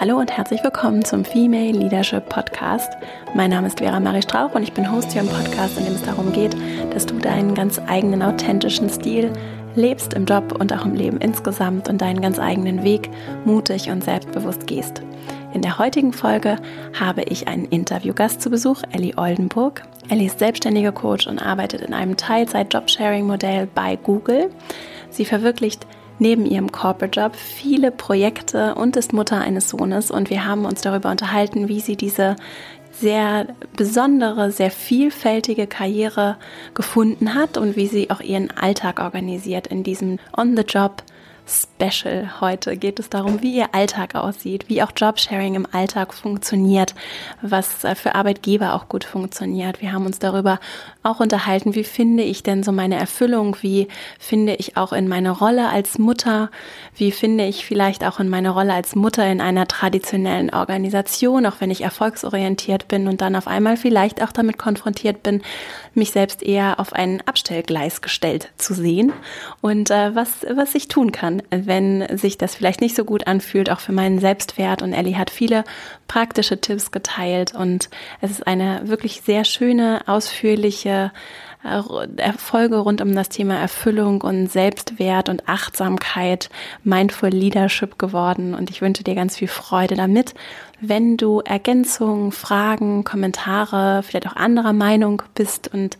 Hallo und herzlich willkommen zum Female Leadership Podcast. Mein Name ist Vera Marie Strauch und ich bin Host hier im Podcast, in dem es darum geht, dass du deinen ganz eigenen authentischen Stil lebst im Job und auch im Leben insgesamt und deinen ganz eigenen Weg mutig und selbstbewusst gehst. In der heutigen Folge habe ich einen Interviewgast zu Besuch, Ellie Oldenburg. Ellie ist selbstständige Coach und arbeitet in einem Teilzeit-Jobsharing-Modell bei Google. Sie verwirklicht neben ihrem Corporate Job viele Projekte und ist Mutter eines Sohnes. Und wir haben uns darüber unterhalten, wie sie diese sehr besondere, sehr vielfältige Karriere gefunden hat und wie sie auch ihren Alltag organisiert in diesem On-the-Job Special. Heute geht es darum, wie Ihr Alltag aussieht, wie auch Jobsharing im Alltag funktioniert, was äh, für Arbeitgeber auch gut funktioniert. Wir haben uns darüber auch unterhalten, wie finde ich denn so meine Erfüllung, wie finde ich auch in meine Rolle als Mutter, wie finde ich vielleicht auch in meine Rolle als Mutter in einer traditionellen Organisation, auch wenn ich erfolgsorientiert bin und dann auf einmal vielleicht auch damit konfrontiert bin, mich selbst eher auf ein Abstellgleis gestellt zu sehen und äh, was, was ich tun kann wenn sich das vielleicht nicht so gut anfühlt, auch für meinen Selbstwert. Und Ellie hat viele praktische Tipps geteilt und es ist eine wirklich sehr schöne, ausführliche äh, Folge rund um das Thema Erfüllung und Selbstwert und Achtsamkeit, Mindful Leadership geworden. Und ich wünsche dir ganz viel Freude damit. Wenn du Ergänzungen, Fragen, Kommentare, vielleicht auch anderer Meinung bist und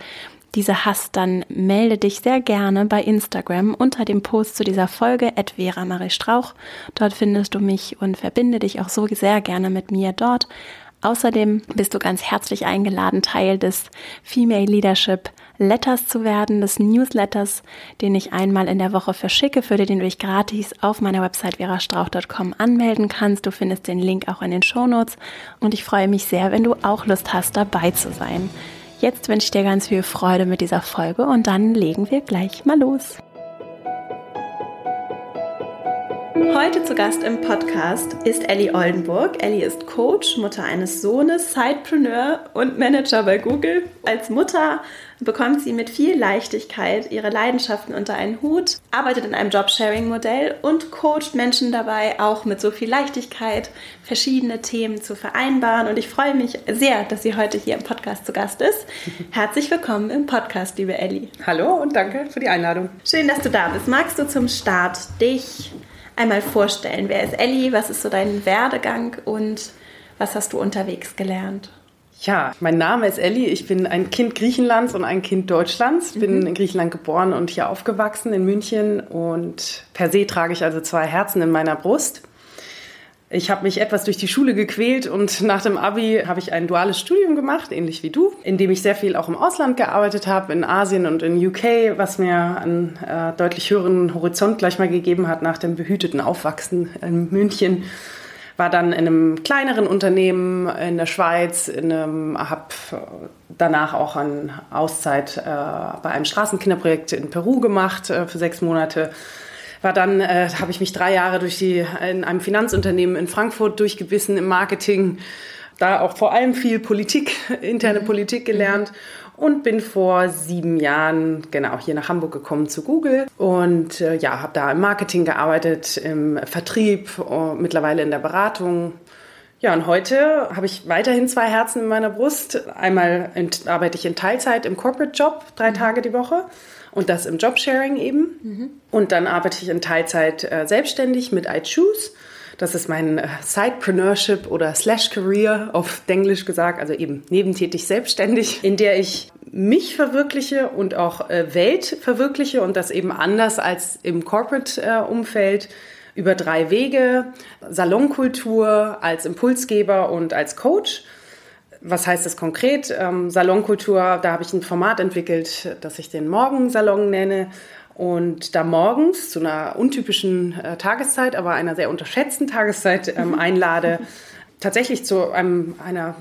diese hast, dann melde dich sehr gerne bei Instagram unter dem Post zu dieser Folge Vera Marie Strauch. Dort findest du mich und verbinde dich auch so sehr gerne mit mir dort. Außerdem bist du ganz herzlich eingeladen, Teil des Female Leadership Letters zu werden, des Newsletters, den ich einmal in der Woche verschicke, für den du dich gratis auf meiner Website verastrauch.com anmelden kannst. Du findest den Link auch in den Show Notes und ich freue mich sehr, wenn du auch Lust hast, dabei zu sein. Jetzt wünsche ich dir ganz viel Freude mit dieser Folge und dann legen wir gleich mal los. Heute zu Gast im Podcast ist Ellie Oldenburg. Ellie ist Coach, Mutter eines Sohnes, Sidepreneur und Manager bei Google. Als Mutter bekommt sie mit viel Leichtigkeit ihre Leidenschaften unter einen Hut, arbeitet in einem Jobsharing-Modell und coacht Menschen dabei, auch mit so viel Leichtigkeit verschiedene Themen zu vereinbaren. Und ich freue mich sehr, dass sie heute hier im Podcast zu Gast ist. Herzlich willkommen im Podcast, liebe Ellie. Hallo und danke für die Einladung. Schön, dass du da bist. Magst du zum Start dich einmal vorstellen. Wer ist Elli? Was ist so dein Werdegang und was hast du unterwegs gelernt? Ja, mein Name ist Elli. Ich bin ein Kind Griechenlands und ein Kind Deutschlands. Bin mhm. in Griechenland geboren und hier aufgewachsen in München. Und per se trage ich also zwei Herzen in meiner Brust. Ich habe mich etwas durch die Schule gequält und nach dem Abi habe ich ein duales Studium gemacht, ähnlich wie du, in dem ich sehr viel auch im Ausland gearbeitet habe, in Asien und in UK, was mir einen äh, deutlich höheren Horizont gleich mal gegeben hat nach dem behüteten Aufwachsen in München. War dann in einem kleineren Unternehmen in der Schweiz, habe danach auch eine Auszeit äh, bei einem Straßenkinderprojekt in Peru gemacht äh, für sechs Monate war dann, äh, habe ich mich drei Jahre durch die, in einem Finanzunternehmen in Frankfurt durchgebissen im Marketing. Da auch vor allem viel Politik, interne mhm. Politik gelernt und bin vor sieben Jahren genau hier nach Hamburg gekommen zu Google und äh, ja, habe da im Marketing gearbeitet, im Vertrieb, uh, mittlerweile in der Beratung. Ja, und heute habe ich weiterhin zwei Herzen in meiner Brust. Einmal arbeite ich in Teilzeit im Corporate Job, drei mhm. Tage die Woche und das im Jobsharing eben. Mhm. Und dann arbeite ich in Teilzeit äh, selbstständig mit I Choose. Das ist mein äh, Sidepreneurship oder Slash Career auf Englisch gesagt, also eben nebentätig selbstständig, in der ich mich verwirkliche und auch äh, Welt verwirkliche und das eben anders als im Corporate-Umfeld über drei Wege. Salonkultur als Impulsgeber und als Coach was heißt das konkret? Ähm, Salonkultur, da habe ich ein Format entwickelt, das ich den Morgensalon nenne. Und da morgens zu einer untypischen äh, Tageszeit, aber einer sehr unterschätzten Tageszeit ähm, einlade, tatsächlich zu einem, einer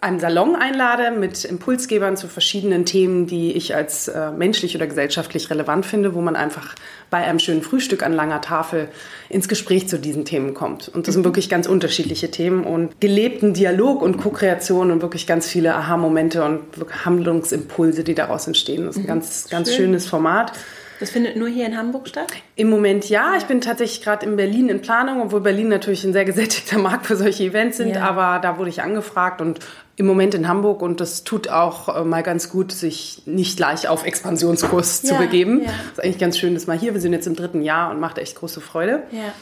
einem Salon einlade mit Impulsgebern zu verschiedenen Themen, die ich als äh, menschlich oder gesellschaftlich relevant finde, wo man einfach bei einem schönen Frühstück an langer Tafel ins Gespräch zu diesen Themen kommt. Und das sind mhm. wirklich ganz unterschiedliche Themen und gelebten Dialog und Co-Kreation und wirklich ganz viele Aha-Momente und Handlungsimpulse, die daraus entstehen. Das ist ein mhm. ganz, ganz Schön. schönes Format. Das findet nur hier in Hamburg statt? Im Moment ja. Ich bin tatsächlich gerade in Berlin in Planung, obwohl Berlin natürlich ein sehr gesättigter Markt für solche Events sind. Ja. Aber da wurde ich angefragt und im Moment in Hamburg und das tut auch äh, mal ganz gut, sich nicht gleich auf Expansionskurs ja, zu begeben. Ja. Das ist eigentlich ganz schön, dass mal hier. Wir sind jetzt im dritten Jahr und macht echt große Freude. Ja.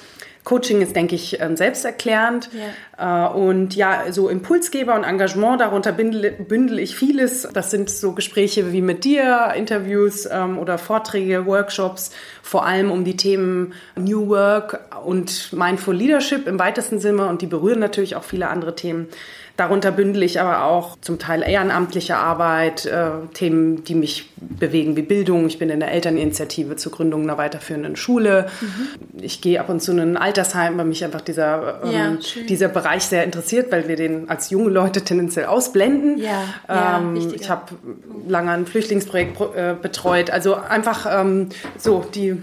Coaching ist, denke ich, ähm, selbsterklärend. Ja. Äh, und ja, so Impulsgeber und Engagement, darunter bündel, bündel ich vieles. Das sind so Gespräche wie mit dir, Interviews ähm, oder Vorträge, Workshops, vor allem um die Themen New Work und Mindful Leadership im weitesten Sinne. Und die berühren natürlich auch viele andere Themen. Darunter bündel ich aber auch zum Teil ehrenamtliche Arbeit, äh, Themen, die mich bewegen wie Bildung. Ich bin in der Elterninitiative zur Gründung einer weiterführenden Schule. Mhm. Ich gehe ab und zu in ein Altersheim, weil mich einfach dieser, ähm, ja, dieser Bereich sehr interessiert, weil wir den als junge Leute tendenziell ausblenden. Ja, ähm, ja, ich habe lange ein Flüchtlingsprojekt äh, betreut. Also einfach ähm, so die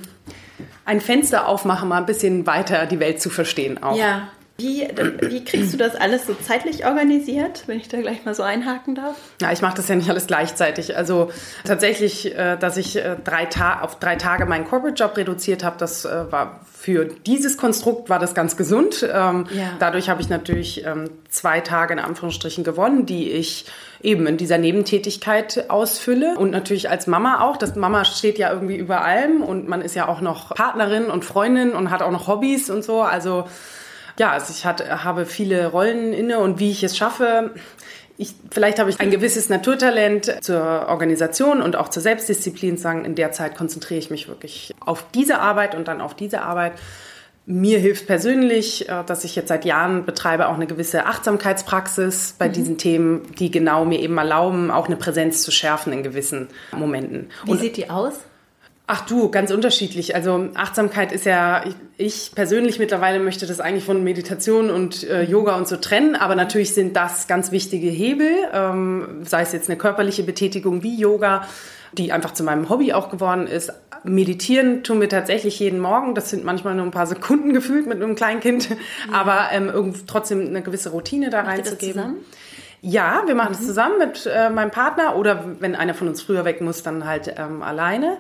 ein Fenster aufmachen, mal ein bisschen weiter die Welt zu verstehen auch. Ja, wie, wie kriegst du das alles so zeitlich organisiert, wenn ich da gleich mal so einhaken darf? Ja, ich mache das ja nicht alles gleichzeitig. Also tatsächlich, äh, dass ich äh, drei auf drei Tage meinen Corporate-Job reduziert habe, das äh, war für dieses Konstrukt war das ganz gesund. Ähm, ja. Dadurch habe ich natürlich ähm, zwei Tage in Anführungsstrichen gewonnen, die ich eben in dieser Nebentätigkeit ausfülle. Und natürlich als Mama auch. Das Mama steht ja irgendwie über allem und man ist ja auch noch Partnerin und Freundin und hat auch noch Hobbys und so. Also ja, also ich hat, habe viele Rollen inne und wie ich es schaffe, ich, vielleicht habe ich ein gewisses Naturtalent zur Organisation und auch zur Selbstdisziplin, sagen, in der Zeit konzentriere ich mich wirklich auf diese Arbeit und dann auf diese Arbeit. Mir hilft persönlich, äh, dass ich jetzt seit Jahren betreibe, auch eine gewisse Achtsamkeitspraxis bei mhm. diesen Themen, die genau mir eben erlauben, auch eine Präsenz zu schärfen in gewissen Momenten. Wie und sieht die aus? Ach du, ganz unterschiedlich. Also Achtsamkeit ist ja, ich, ich, persönlich mittlerweile möchte das eigentlich von Meditation und äh, Yoga und so trennen, aber natürlich sind das ganz wichtige Hebel, ähm, sei es jetzt eine körperliche Betätigung wie Yoga, die einfach zu meinem Hobby auch geworden ist. Meditieren tun wir tatsächlich jeden Morgen. Das sind manchmal nur ein paar Sekunden gefühlt mit einem Kleinkind, ja. aber ähm, trotzdem eine gewisse Routine da reinzugeben. Ja, wir machen mhm. das zusammen mit äh, meinem Partner oder wenn einer von uns früher weg muss, dann halt ähm, alleine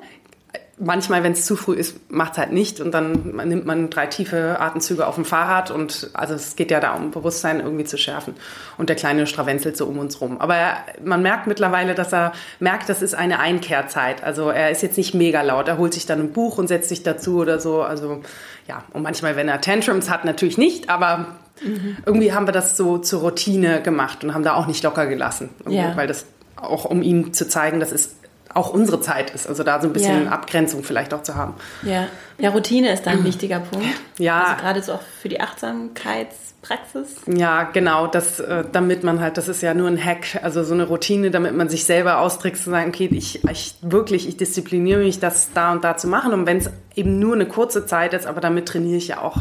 manchmal, wenn es zu früh ist, macht es halt nicht und dann nimmt man drei tiefe Atemzüge auf dem Fahrrad und also es geht ja da um Bewusstsein irgendwie zu schärfen und der Kleine stravenzelt so um uns rum. Aber er, man merkt mittlerweile, dass er merkt, das ist eine Einkehrzeit. Also er ist jetzt nicht mega laut, er holt sich dann ein Buch und setzt sich dazu oder so. Also ja, und manchmal, wenn er Tantrums hat, natürlich nicht, aber mhm. irgendwie haben wir das so zur Routine gemacht und haben da auch nicht locker gelassen, ja. weil das auch um ihm zu zeigen, das ist auch unsere Zeit ist. Also da so ein bisschen ja. Abgrenzung vielleicht auch zu haben. Ja, ja Routine ist da ein wichtiger Punkt. Ja. Also gerade so auch für die Achtsamkeitspraxis. Ja, genau. Das, äh, damit man halt, das ist ja nur ein Hack, also so eine Routine, damit man sich selber austrickst zu sagen, okay, ich, ich wirklich, ich diszipliniere mich, das da und da zu machen. Und wenn es eben nur eine kurze Zeit ist, aber damit trainiere ich ja auch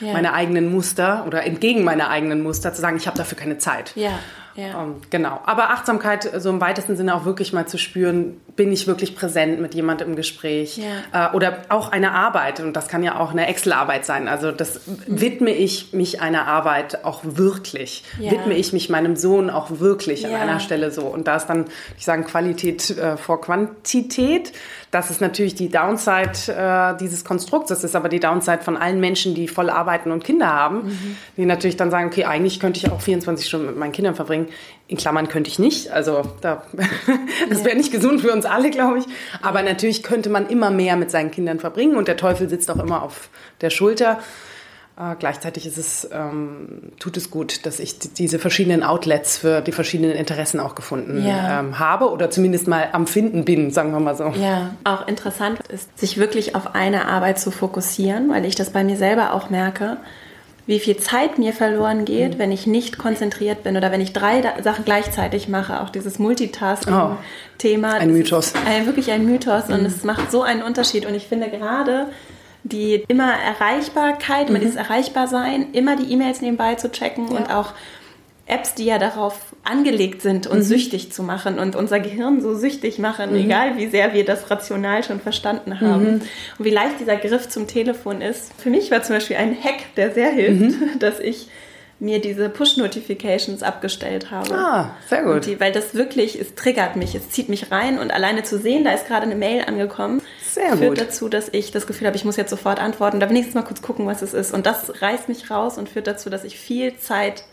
ja. meine eigenen Muster oder entgegen meiner eigenen Muster zu sagen, ich habe dafür keine Zeit. Ja. Ja. Um, ähm, genau. Aber Achtsamkeit, so im weitesten Sinne auch wirklich mal zu spüren, bin ich wirklich präsent mit jemandem im Gespräch? Ja. Äh, oder auch eine Arbeit, und das kann ja auch eine Excel-Arbeit sein. Also das widme ich mich einer Arbeit auch wirklich? Ja. Widme ich mich meinem Sohn auch wirklich an einer Stelle so? Und da ist dann, ich sage, Qualität äh, vor Quantität. Das ist natürlich die Downside äh, dieses Konstrukts. Das ist aber die Downside von allen Menschen, die voll arbeiten und Kinder haben, mhm. die natürlich dann sagen, okay, eigentlich könnte ich auch 24 Stunden mit meinen Kindern verbringen. In Klammern könnte ich nicht. Also da, das wäre nicht gesund für uns alle, glaube ich. Aber natürlich könnte man immer mehr mit seinen Kindern verbringen und der Teufel sitzt auch immer auf der Schulter. Äh, gleichzeitig ist es, ähm, tut es gut, dass ich diese verschiedenen Outlets für die verschiedenen Interessen auch gefunden ja. ähm, habe oder zumindest mal am Finden bin, sagen wir mal so. Ja, auch interessant ist, sich wirklich auf eine Arbeit zu fokussieren, weil ich das bei mir selber auch merke, wie viel Zeit mir verloren geht, mhm. wenn ich nicht konzentriert bin oder wenn ich drei Sachen gleichzeitig mache. Auch dieses Multitasking-Thema. Oh, ein Mythos. Ein, wirklich ein Mythos mhm. und es macht so einen Unterschied. Und ich finde gerade die immer Erreichbarkeit, immer mhm. dieses Erreichbarsein, immer die E-Mails nebenbei zu checken ja. und auch Apps, die ja darauf angelegt sind, uns mhm. süchtig zu machen und unser Gehirn so süchtig machen, mhm. egal wie sehr wir das rational schon verstanden haben. Mhm. Und wie leicht dieser Griff zum Telefon ist. Für mich war zum Beispiel ein Hack, der sehr hilft, mhm. dass ich mir diese Push-Notifications abgestellt habe. Ah, sehr gut. Die, weil das wirklich, es triggert mich, es zieht mich rein und alleine zu sehen, da ist gerade eine Mail angekommen, Sehr führt gut. dazu, dass ich das Gefühl habe, ich muss jetzt sofort antworten, da wenigstens mal kurz gucken, was es ist. Und das reißt mich raus und führt dazu, dass ich viel Zeit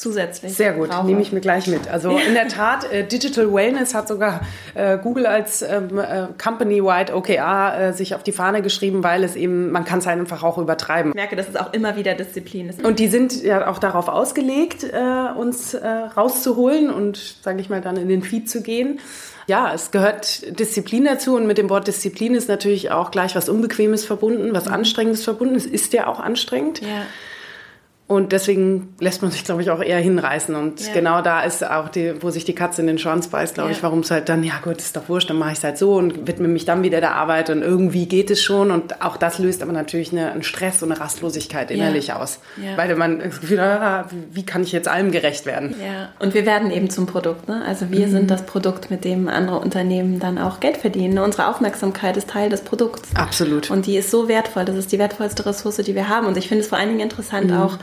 zusätzlich. Sehr gut, brauche. nehme ich mir gleich mit. Also in der Tat, äh, Digital Wellness hat sogar äh, Google als ähm, äh, Company-wide OKR äh, sich auf die Fahne geschrieben, weil es eben, man kann es einfach auch übertreiben. Ich merke, dass es auch immer wieder Disziplin ist. Und die sind ja auch darauf ausgelegt, äh, uns äh, rauszuholen und, sage ich mal, dann in den Feed zu gehen ja, es gehört Disziplin dazu und mit dem Wort Disziplin ist natürlich auch gleich was Unbequemes verbunden, was mhm. Anstrengendes verbunden. Es ist ja auch anstrengend. Ja. Und deswegen lässt man sich, glaube ich, auch eher hinreißen. Und ja. genau da ist auch die, wo sich die Katze in den Schwanz beißt, glaube ja. ich, warum es halt dann, ja gut, ist doch wurscht, dann mache ich es halt so und widme mich dann wieder der Arbeit und irgendwie geht es schon. Und auch das löst aber natürlich eine, einen Stress und eine Rastlosigkeit innerlich ja. aus. Weil man das Gefühl hat, ah, wie kann ich jetzt allem gerecht werden? Ja, und wir werden eben zum Produkt. Ne? Also wir mhm. sind das Produkt, mit dem andere Unternehmen dann auch Geld verdienen. Unsere Aufmerksamkeit ist Teil des Produkts. Absolut. Und die ist so wertvoll. Das ist die wertvollste Ressource, die wir haben. Und ich finde es vor allen Dingen interessant mhm. auch,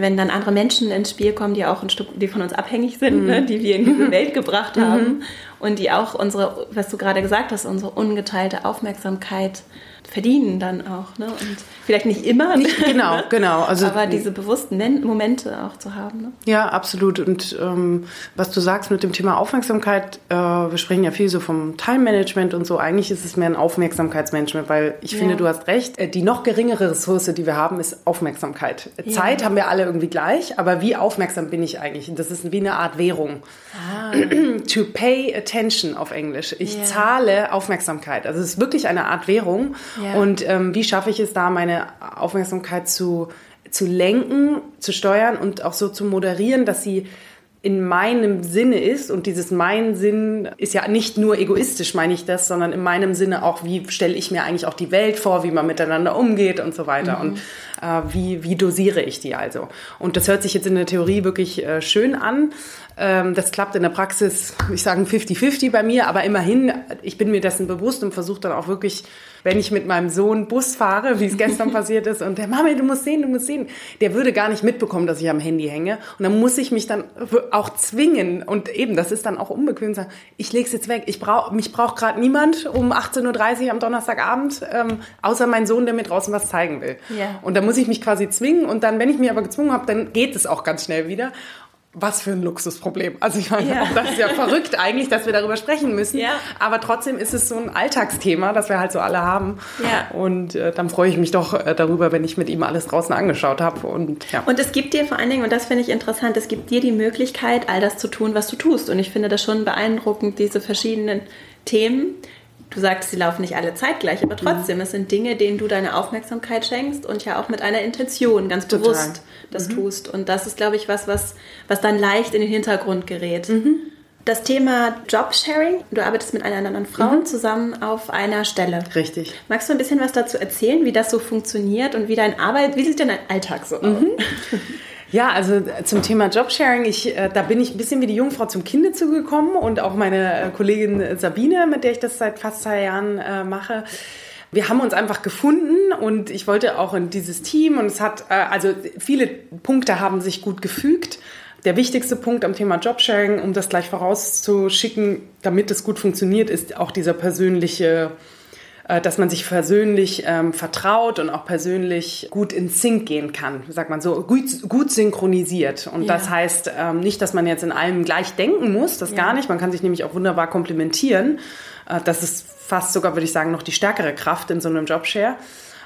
wenn dann andere Menschen ins Spiel kommen, die auch ein Stück, die von uns abhängig sind, mhm. ne, die wir in diese Welt gebracht mhm. haben und die auch unsere, was du gerade gesagt hast, unsere ungeteilte Aufmerksamkeit verdienen dann auch. Ne? Und vielleicht nicht immer. Nicht, genau, genau. Also, aber diese bewussten Momente auch zu haben. Ne? Ja, absolut. Und ähm, was du sagst mit dem Thema Aufmerksamkeit, äh, wir sprechen ja viel so vom Time-Management und so. Eigentlich ist es mehr ein Aufmerksamkeitsmanagement, weil ich ja. finde, du hast recht. Äh, die noch geringere Ressource, die wir haben, ist Aufmerksamkeit. Ja. Zeit haben wir alle irgendwie gleich, aber wie aufmerksam bin ich eigentlich? Und das ist wie eine Art Währung. Ah. to pay attention auf Englisch. Ich ja. zahle Aufmerksamkeit. Also es ist wirklich eine Art Währung. Ja. Und ähm, wie schaffe ich es da, meine Aufmerksamkeit zu, zu lenken, zu steuern und auch so zu moderieren, dass sie in meinem Sinne ist und dieses mein Sinn ist ja nicht nur egoistisch, meine ich das, sondern in meinem Sinne auch, wie stelle ich mir eigentlich auch die Welt vor, wie man miteinander umgeht und so weiter mhm. und äh, wie, wie dosiere ich die also. Und das hört sich jetzt in der Theorie wirklich äh, schön an. Ähm, das klappt in der Praxis, ich sage 50-50 bei mir, aber immerhin, ich bin mir dessen bewusst und versuche dann auch wirklich wenn ich mit meinem Sohn Bus fahre, wie es gestern passiert ist, und der Mama, du musst sehen, du musst sehen, der würde gar nicht mitbekommen, dass ich am Handy hänge. Und dann muss ich mich dann auch zwingen. Und eben, das ist dann auch unbequem sagen, ich leg's jetzt weg. Ich brauch, mich braucht gerade niemand um 18.30 Uhr am Donnerstagabend, ähm, außer mein Sohn, der mir draußen was zeigen will. Ja. Und da muss ich mich quasi zwingen. Und dann, wenn ich mich aber gezwungen habe, dann geht es auch ganz schnell wieder was für ein Luxusproblem. Also ich meine, ja. das ist ja verrückt eigentlich, dass wir darüber sprechen müssen. Ja. Aber trotzdem ist es so ein Alltagsthema, das wir halt so alle haben. Ja. Und äh, dann freue ich mich doch äh, darüber, wenn ich mit ihm alles draußen angeschaut habe. Und, ja. und es gibt dir vor allen Dingen, und das finde ich interessant, es gibt dir die Möglichkeit, all das zu tun, was du tust. Und ich finde das schon beeindruckend, diese verschiedenen Themen du sagst, sie laufen nicht alle zeitgleich, aber trotzdem, mhm. es sind Dinge, denen du deine Aufmerksamkeit schenkst und ja auch mit einer Intention ganz Total. bewusst das mhm. tust. Und das ist, glaube ich, was, was, was dann leicht in den Hintergrund gerät. Mhm. Das Thema Jobsharing, du arbeitest mit einer anderen Frau mhm. zusammen auf einer Stelle. Richtig. Magst du ein bisschen was dazu erzählen, wie das so funktioniert und wie dein Arbeit, wie sieht denn dein Alltag so aus? Ja, also zum Thema Jobsharing, ich, äh, da bin ich ein bisschen wie die Jungfrau zum Kinde zugekommen und auch meine äh, Kollegin Sabine, mit der ich das seit fast zwei Jahren äh, mache. Wir haben uns einfach gefunden und ich wollte auch in dieses Team und es hat, äh, also viele Punkte haben sich gut gefügt. Der wichtigste Punkt am Thema Jobsharing, um das gleich vorauszuschicken, damit es gut funktioniert, ist auch dieser persönliche äh, dass man sich persönlich ähm, vertraut und auch persönlich gut in Sync gehen kann, sagt man so, gut, gut synchronisiert. Und ja. das heißt ähm, nicht, dass man jetzt in allem gleich denken muss, das ja. gar nicht. Man kann sich nämlich auch wunderbar komplementieren. Äh, das ist fast sogar, würde ich sagen, noch die stärkere Kraft in so einem Jobshare.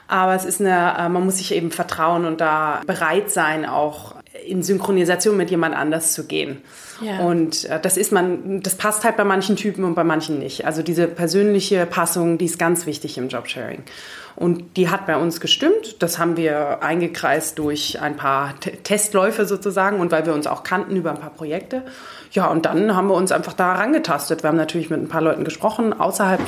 Aber es ist eine, äh, man muss sich eben vertrauen und da bereit sein, auch in Synchronisation mit jemand anders zu gehen. Ja. Und äh, das ist man, das passt halt bei manchen Typen und bei manchen nicht. Also diese persönliche Passung, die ist ganz wichtig im Jobsharing. Und die hat bei uns gestimmt. Das haben wir eingekreist durch ein paar T Testläufe sozusagen und weil wir uns auch kannten über ein paar Projekte. Ja, und dann haben wir uns einfach da herangetastet. Wir haben natürlich mit ein paar Leuten gesprochen, außerhalb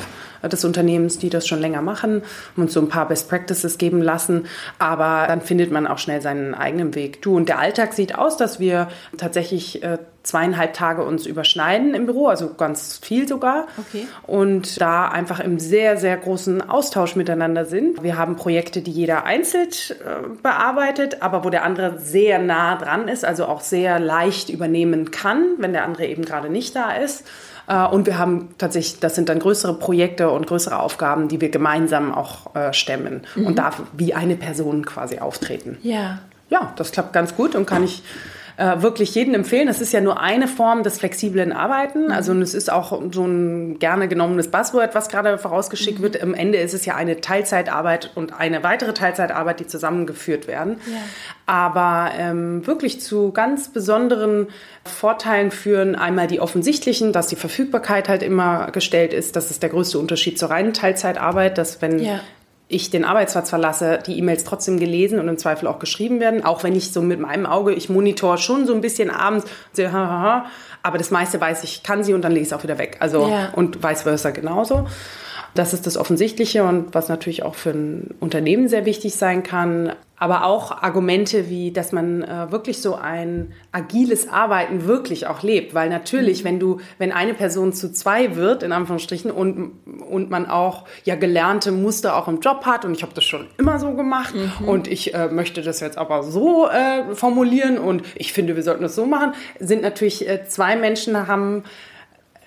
des Unternehmens, die das schon länger machen, haben uns so ein paar Best Practices geben lassen. Aber dann findet man auch schnell seinen eigenen Weg. Du, und der Alltag sieht aus, dass wir tatsächlich äh, zweieinhalb Tage uns überschneiden im Büro, also ganz viel sogar. Okay. Und da einfach im sehr, sehr großen Austausch miteinander sind. Wir haben Projekte, die jeder einzeln äh, bearbeitet, aber wo der andere sehr nah dran ist, also auch sehr leicht übernehmen kann, wenn der andere eben gerade nicht da ist. Äh, und wir haben tatsächlich, das sind dann größere Projekte und größere Aufgaben, die wir gemeinsam auch äh, stemmen mhm. und da wie eine Person quasi auftreten. Ja. Ja, das klappt ganz gut und kann ich äh, wirklich jedem empfehlen. Das ist ja nur eine Form des flexiblen Arbeiten. Also es ist auch so ein gerne genommenes Buzzword, was gerade vorausgeschickt mhm. wird. Am Ende ist es ja eine Teilzeitarbeit und eine weitere Teilzeitarbeit, die zusammengeführt werden. Ja. Aber ähm, wirklich zu ganz besonderen Vorteilen führen einmal die offensichtlichen, dass die Verfügbarkeit halt immer gestellt ist. Das ist der größte Unterschied zur reinen Teilzeitarbeit, dass wenn ja ich den Arbeitsplatz verlasse, die E-Mails trotzdem gelesen und im Zweifel auch geschrieben werden. Auch wenn ich so mit meinem Auge, ich monitor schon so ein bisschen abends, sehe, hahaha, aber das meiste weiß ich, kann sie und dann lege ich es auch wieder weg. Also ja. und vice versa genauso. Das ist das Offensichtliche und was natürlich auch für ein Unternehmen sehr wichtig sein kann. Aber auch Argumente wie, dass man äh, wirklich so ein agiles Arbeiten wirklich auch lebt. Weil natürlich, mhm. wenn du, wenn eine Person zu zwei wird, in Anführungsstrichen, und, und man auch ja gelernte Muster auch im Job hat, und ich habe das schon immer so gemacht, mhm. und ich äh, möchte das jetzt aber so äh, formulieren, und ich finde, wir sollten das so machen, sind natürlich äh, zwei Menschen haben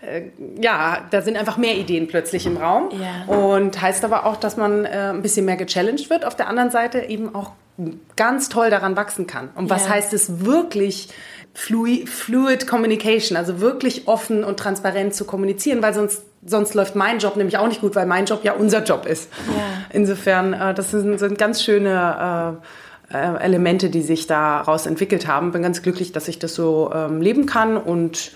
äh, ja, da sind einfach mehr Ideen plötzlich im Raum. Ja. Und heißt aber auch, dass man äh, ein bisschen mehr gechallenged wird. Auf der anderen Seite eben auch ganz toll daran wachsen kann. Und was ja. heißt es wirklich? Fluid, fluid Communication, also wirklich offen und transparent zu kommunizieren, weil sonst, sonst läuft mein Job nämlich auch nicht gut, weil mein Job ja unser Job ist. Ja. Insofern, äh, das sind, sind ganz schöne äh, äh Elemente, die sich daraus entwickelt haben. Bin ganz glücklich, dass ich das so ähm, leben kann und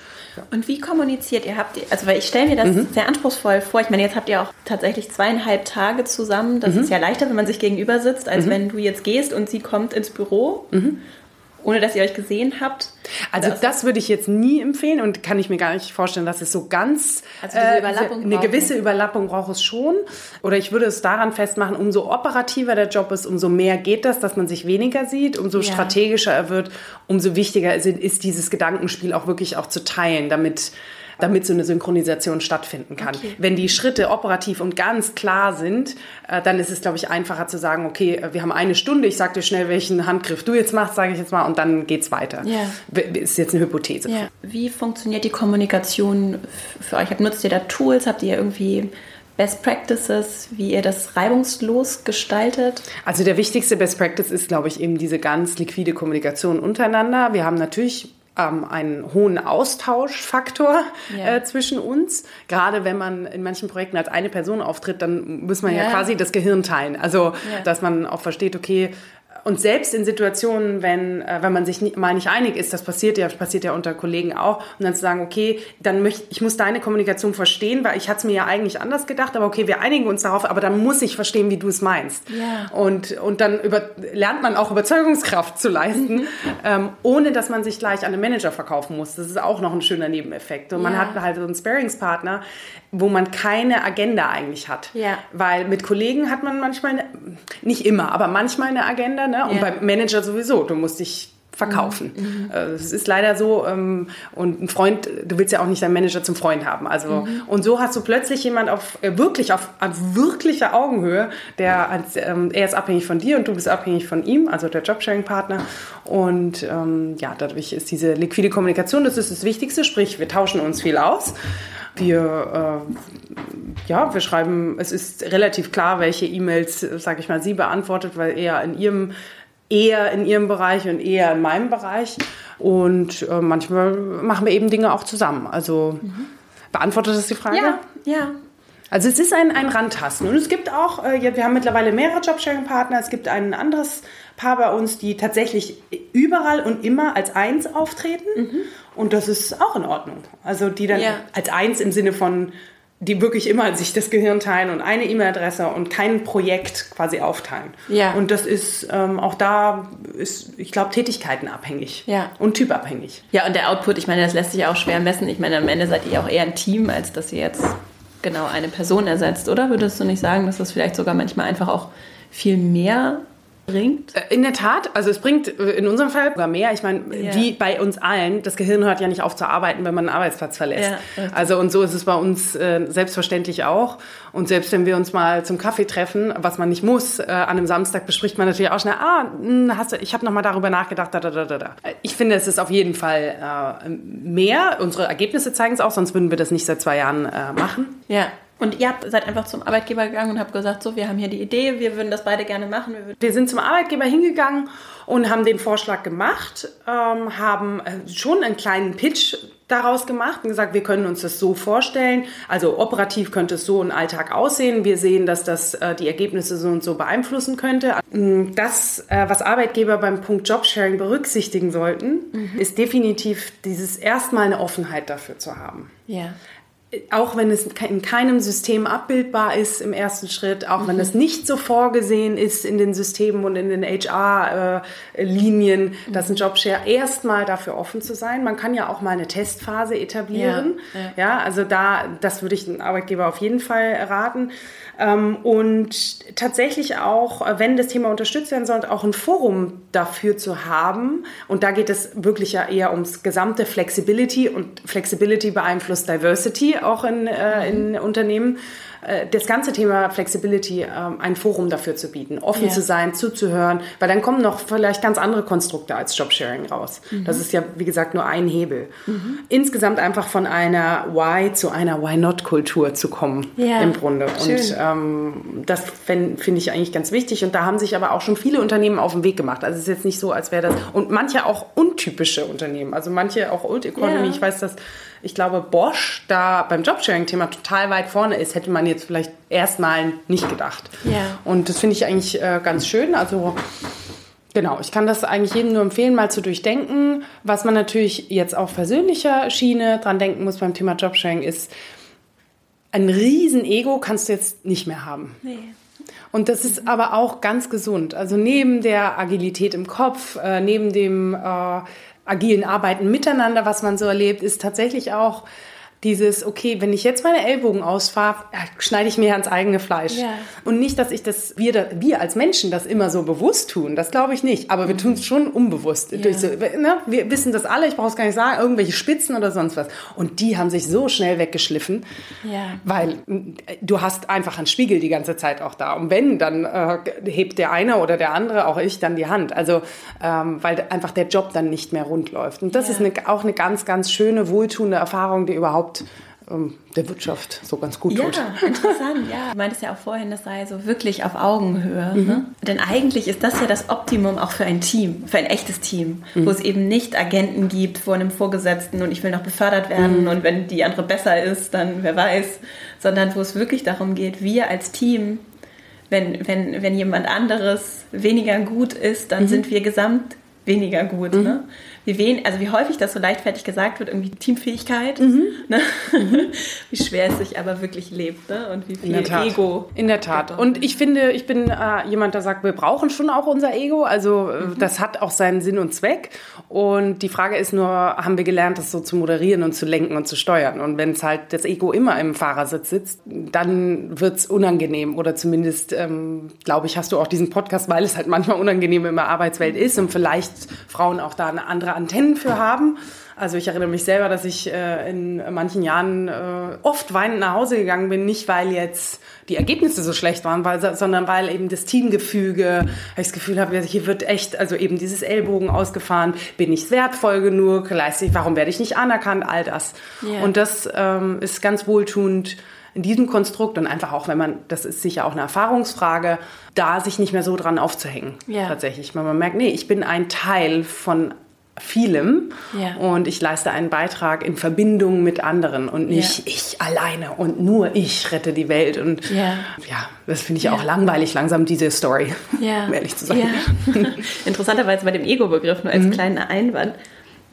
und wie kommuniziert ihr? Habt ihr, also weil ich stelle mir das mhm. sehr anspruchsvoll vor. Ich meine, jetzt habt ihr auch tatsächlich zweieinhalb Tage zusammen. Das mhm. ist ja leichter, wenn man sich gegenüber sitzt, als mhm. wenn du jetzt gehst und sie kommt ins Büro. Ohne dass ihr euch gesehen habt? Also das, das würde ich jetzt nie empfehlen und kann ich mir gar nicht vorstellen, dass es so ganz also äh, eine gewisse Überlappung braucht es schon. Oder ich würde es daran festmachen, umso operativer der Job ist, umso mehr geht das, dass man sich weniger sieht, umso ja. strategischer er wird, umso wichtiger ist, ist dieses Gedankenspiel auch wirklich auch zu teilen, damit damit so eine Synchronisation stattfinden kann. Okay. Wenn die Schritte operativ und ganz klar sind, äh, dann ist es, glaube ich, einfacher zu sagen, okay, äh, wir haben eine Stunde, ich sage dir schnell, welchen Handgriff du jetzt machst, sage ich jetzt mal, und dann geht es weiter. Ja. Ist jetzt eine Hypothese. Ja. Wie funktioniert die Kommunikation für euch? Nutzt ihr da Tools? Habt ihr irgendwie Best Practices, wie ihr das reibungslos gestaltet? Also der wichtigste Best Practice ist, glaube ich, eben diese ganz liquide Kommunikation untereinander. Wir haben natürlich ähm, einen hohen Austauschfaktor yeah. äh, zwischen uns. Gerade wenn man in manchen Projekten als eine Person auftritt, dann muss man yeah. ja quasi das Gehirn teilen. Also, yeah. dass man auch versteht, okay, und selbst in Situationen, wenn, äh, wenn man sich nie, mal nicht einig ist, das passiert ja, passiert ja unter Kollegen auch, und dann zu sagen, okay, dann möchte ich muss deine Kommunikation verstehen, weil ich hatte es mir ja eigentlich anders gedacht, aber okay, wir einigen uns darauf, aber dann muss ich verstehen, wie du es meinst. Ja. Und, und dann über, lernt man auch Überzeugungskraft zu leisten, mhm. ähm, ohne dass man sich gleich an den Manager verkaufen muss. Das ist auch noch ein schöner Nebeneffekt. Und man hat halt so einen Sparingspartner, wo man keine Agenda eigentlich hat. Ja. Weil mit Kollegen hat man manchmal, eine, nicht immer, aber manchmal eine Agenda. Ne? Und ja. beim Manager sowieso. Du musst dich verkaufen. Mhm. mhm. Äh, es ist leider so. Ähm, und ein Freund, du willst ja auch nicht deinen Manager zum Freund haben. Also mhm. und so hast du plötzlich jemand auf äh, wirklich auf, auf wirklicher Augenhöhe, der als, ähm, er ist abhängig von dir und du bist abhängig von ihm, also der Jobsharing-Partner. Und ähm, ja, dadurch ist diese liquide Kommunikation, das ist das Wichtigste. Sprich, wir tauschen uns viel aus. Wir, äh, ja, wir schreiben, es ist relativ klar, welche E-Mails, sage ich mal, sie beantwortet, weil eher in ihrem eher in ihrem Bereich und eher in meinem Bereich. Und äh, manchmal machen wir eben Dinge auch zusammen. Also mhm. beantwortet das die Frage? Ja, ja. Also es ist ein, ein Randtasten. Und es gibt auch, äh, wir haben mittlerweile mehrere Jobsharing-Partner. Es gibt ein anderes Paar bei uns, die tatsächlich überall und immer als Eins auftreten. Mhm. Und das ist auch in Ordnung. Also die dann ja. als Eins im Sinne von, die wirklich immer sich das Gehirn teilen und eine E-Mail-Adresse und kein Projekt quasi aufteilen. Ja. Und das ist ähm, auch da ist, ich glaube, Tätigkeiten abhängig ja. und typabhängig. Ja, und der Output, ich meine, das lässt sich auch schwer messen. Ich meine, am Ende seid ihr auch eher ein Team, als dass ihr jetzt genau eine Person ersetzt, oder? Würdest du nicht sagen, dass das vielleicht sogar manchmal einfach auch viel mehr bringt? Äh, in der Tat, also es bringt äh, in unserem Fall sogar mehr. Ich meine, ja. wie bei uns allen, das Gehirn hört ja nicht auf zu arbeiten, wenn man einen Arbeitsplatz verlässt. Ja, also und so ist es bei uns äh, selbstverständlich auch. Und selbst wenn wir uns mal zum Kaffee treffen, was man nicht muss, äh, an einem Samstag bespricht man natürlich auch schnell, ah, hm, hast du, ich habe noch mal darüber nachgedacht, da, da, da, da. Ich finde, es ist auf jeden Fall äh, mehr. Unsere Ergebnisse zeigen es auch, sonst würden wir das nicht seit zwei Jahren äh, machen. Ja. Und ihr habt, seid einfach zum Arbeitgeber gegangen und habt gesagt, so, wir haben hier die Idee, wir würden das beide gerne machen. Wir, wir sind zum Arbeitgeber hingegangen und haben den Vorschlag gemacht, ähm, haben äh, schon einen kleinen Pitch daraus gemacht und gesagt, wir können uns das so vorstellen. Also operativ könnte es so ein Alltag aussehen. Wir sehen, dass das äh, die Ergebnisse so und so beeinflussen könnte. Mm, das, äh, was Arbeitgeber beim Punkt Jobsharing berücksichtigen sollten, mhm. ist definitiv dieses erstmal eine Offenheit dafür zu haben. Ja auch wenn es in keinem System abbildbar ist im ersten Schritt, auch mhm. wenn es nicht so vorgesehen ist in den Systemen und in den HR-Linien, mhm. dass ein Jobshare erstmal dafür offen zu sein. Man kann ja auch mal eine Testphase etablieren. Ja, ja. ja also da, das würde ich den Arbeitgeber auf jeden Fall raten. Ähm, und tatsächlich auch, äh, wenn das Thema unterstützt werden soll, auch ein Forum dafür zu haben. Und da geht es wirklich ja eher ums gesamte Flexibility und Flexibility beeinflusst Diversity auch in, äh, in Unternehmen. Äh, das ganze Thema Flexibility ähm, ein Forum dafür zu bieten, offen ja. zu sein, zuzuhören, weil dann kommen noch vielleicht ganz andere Konstrukte als Jobsharing raus. Mhm. Das ist ja, wie gesagt, nur ein Hebel. Mhm. Insgesamt einfach von einer Why zu einer Why-Not-Kultur zu kommen, ja. im Grunde. Schön. Und ähm, das finde ich eigentlich ganz wichtig. Und da haben sich aber auch schon viele Unternehmen auf den Weg gemacht. Also es ist jetzt nicht so, als wäre das. Und manche auch untypische Unternehmen, also manche auch Old Economy. Ja. Ich weiß, dass ich glaube, Bosch da beim Jobsharing-Thema total weit vorne ist, hätte man jetzt vielleicht erstmal nicht gedacht. Ja. Und das finde ich eigentlich äh, ganz schön. Also Genau, ich kann das eigentlich jedem nur empfehlen, mal zu durchdenken. Was man natürlich jetzt auf persönlicher Schiene dran denken muss beim Thema Jobsharing ist, ein Riesen-Ego kannst du jetzt nicht mehr haben. Nee. Und das ist aber auch ganz gesund. Also neben der Agilität im Kopf, äh, neben dem äh, agilen Arbeiten miteinander, was man so erlebt, ist tatsächlich auch dieses, okay, wenn ich jetzt meine Ellbogen ausfahre, schneide ich mir ans eigene Fleisch. Ja. Und nicht, dass ich das, wir, wir als Menschen das immer so bewusst tun, das glaube ich nicht, aber wir mhm. tun es schon unbewusst. Ja. So, ne? Wir wissen das alle, ich brauche es gar nicht sagen, irgendwelche Spitzen oder sonst was. Und die haben sich so schnell weggeschliffen, ja. weil äh, du hast einfach einen Spiegel die ganze Zeit auch da. Und wenn, dann äh, hebt der eine oder der andere, auch ich, dann die Hand. Also, ähm, weil einfach der Job dann nicht mehr rund läuft. Und das ist eine, auch eine ganz, ganz schöne, wohltuende Erfahrung, die überhaupt überhaupt ähm, der Wirtschaft so ganz gut ja, tut. Ja, interessant. Ja. Du meintest ja auch vorhin, das sei so wirklich auf Augenhöhe. Mhm. Ne? Denn eigentlich ist das ja das Optimum auch für ein Team, für ein echtes Team, mhm. wo es eben nicht Agenten gibt vor einem Vorgesetzten und ich will noch befördert werden mhm. und wenn die andere besser ist, dann wer weiß, sondern wo es wirklich darum geht, wir als Team, wenn, wenn, wenn jemand anderes weniger gut ist, dann mhm. sind wir gesamt weniger gut. Mhm. Ne? Wie, wen, also wie häufig das so leichtfertig gesagt wird, irgendwie Teamfähigkeit, mhm. Ne? Mhm. wie schwer es sich aber wirklich lebt ne? und wie viel In Ego. In der Tat. Und ich finde, ich bin äh, jemand, der sagt, wir brauchen schon auch unser Ego. Also äh, mhm. das hat auch seinen Sinn und Zweck. Und die Frage ist nur, haben wir gelernt, das so zu moderieren und zu lenken und zu steuern? Und wenn es halt das Ego immer im Fahrersitz sitzt, dann wird es unangenehm. Oder zumindest, ähm, glaube ich, hast du auch diesen Podcast, weil es halt manchmal unangenehm in der Arbeitswelt ist und vielleicht Frauen auch da eine andere Antennen für haben. Also ich erinnere mich selber, dass ich äh, in manchen Jahren äh, oft weinend nach Hause gegangen bin, nicht weil jetzt die Ergebnisse so schlecht waren, weil, sondern weil eben das Teamgefüge, ich das Gefühl habe, hier wird echt, also eben dieses Ellbogen ausgefahren, bin ich wertvoll genug, leiste ich, warum werde ich nicht anerkannt, all das. Yeah. Und das ähm, ist ganz wohltuend in diesem Konstrukt und einfach auch, wenn man, das ist sicher auch eine Erfahrungsfrage, da sich nicht mehr so dran aufzuhängen. Ja. Tatsächlich. Weil man merkt, nee, ich bin ein Teil von vielem ja. und ich leiste einen Beitrag in Verbindung mit anderen und nicht ja. ich alleine und nur ich rette die Welt und ja, ja das finde ich auch langweilig langsam diese Story, um ehrlich zu sein. Interessanterweise bei dem Ego-Begriff nur als mhm. kleiner Einwand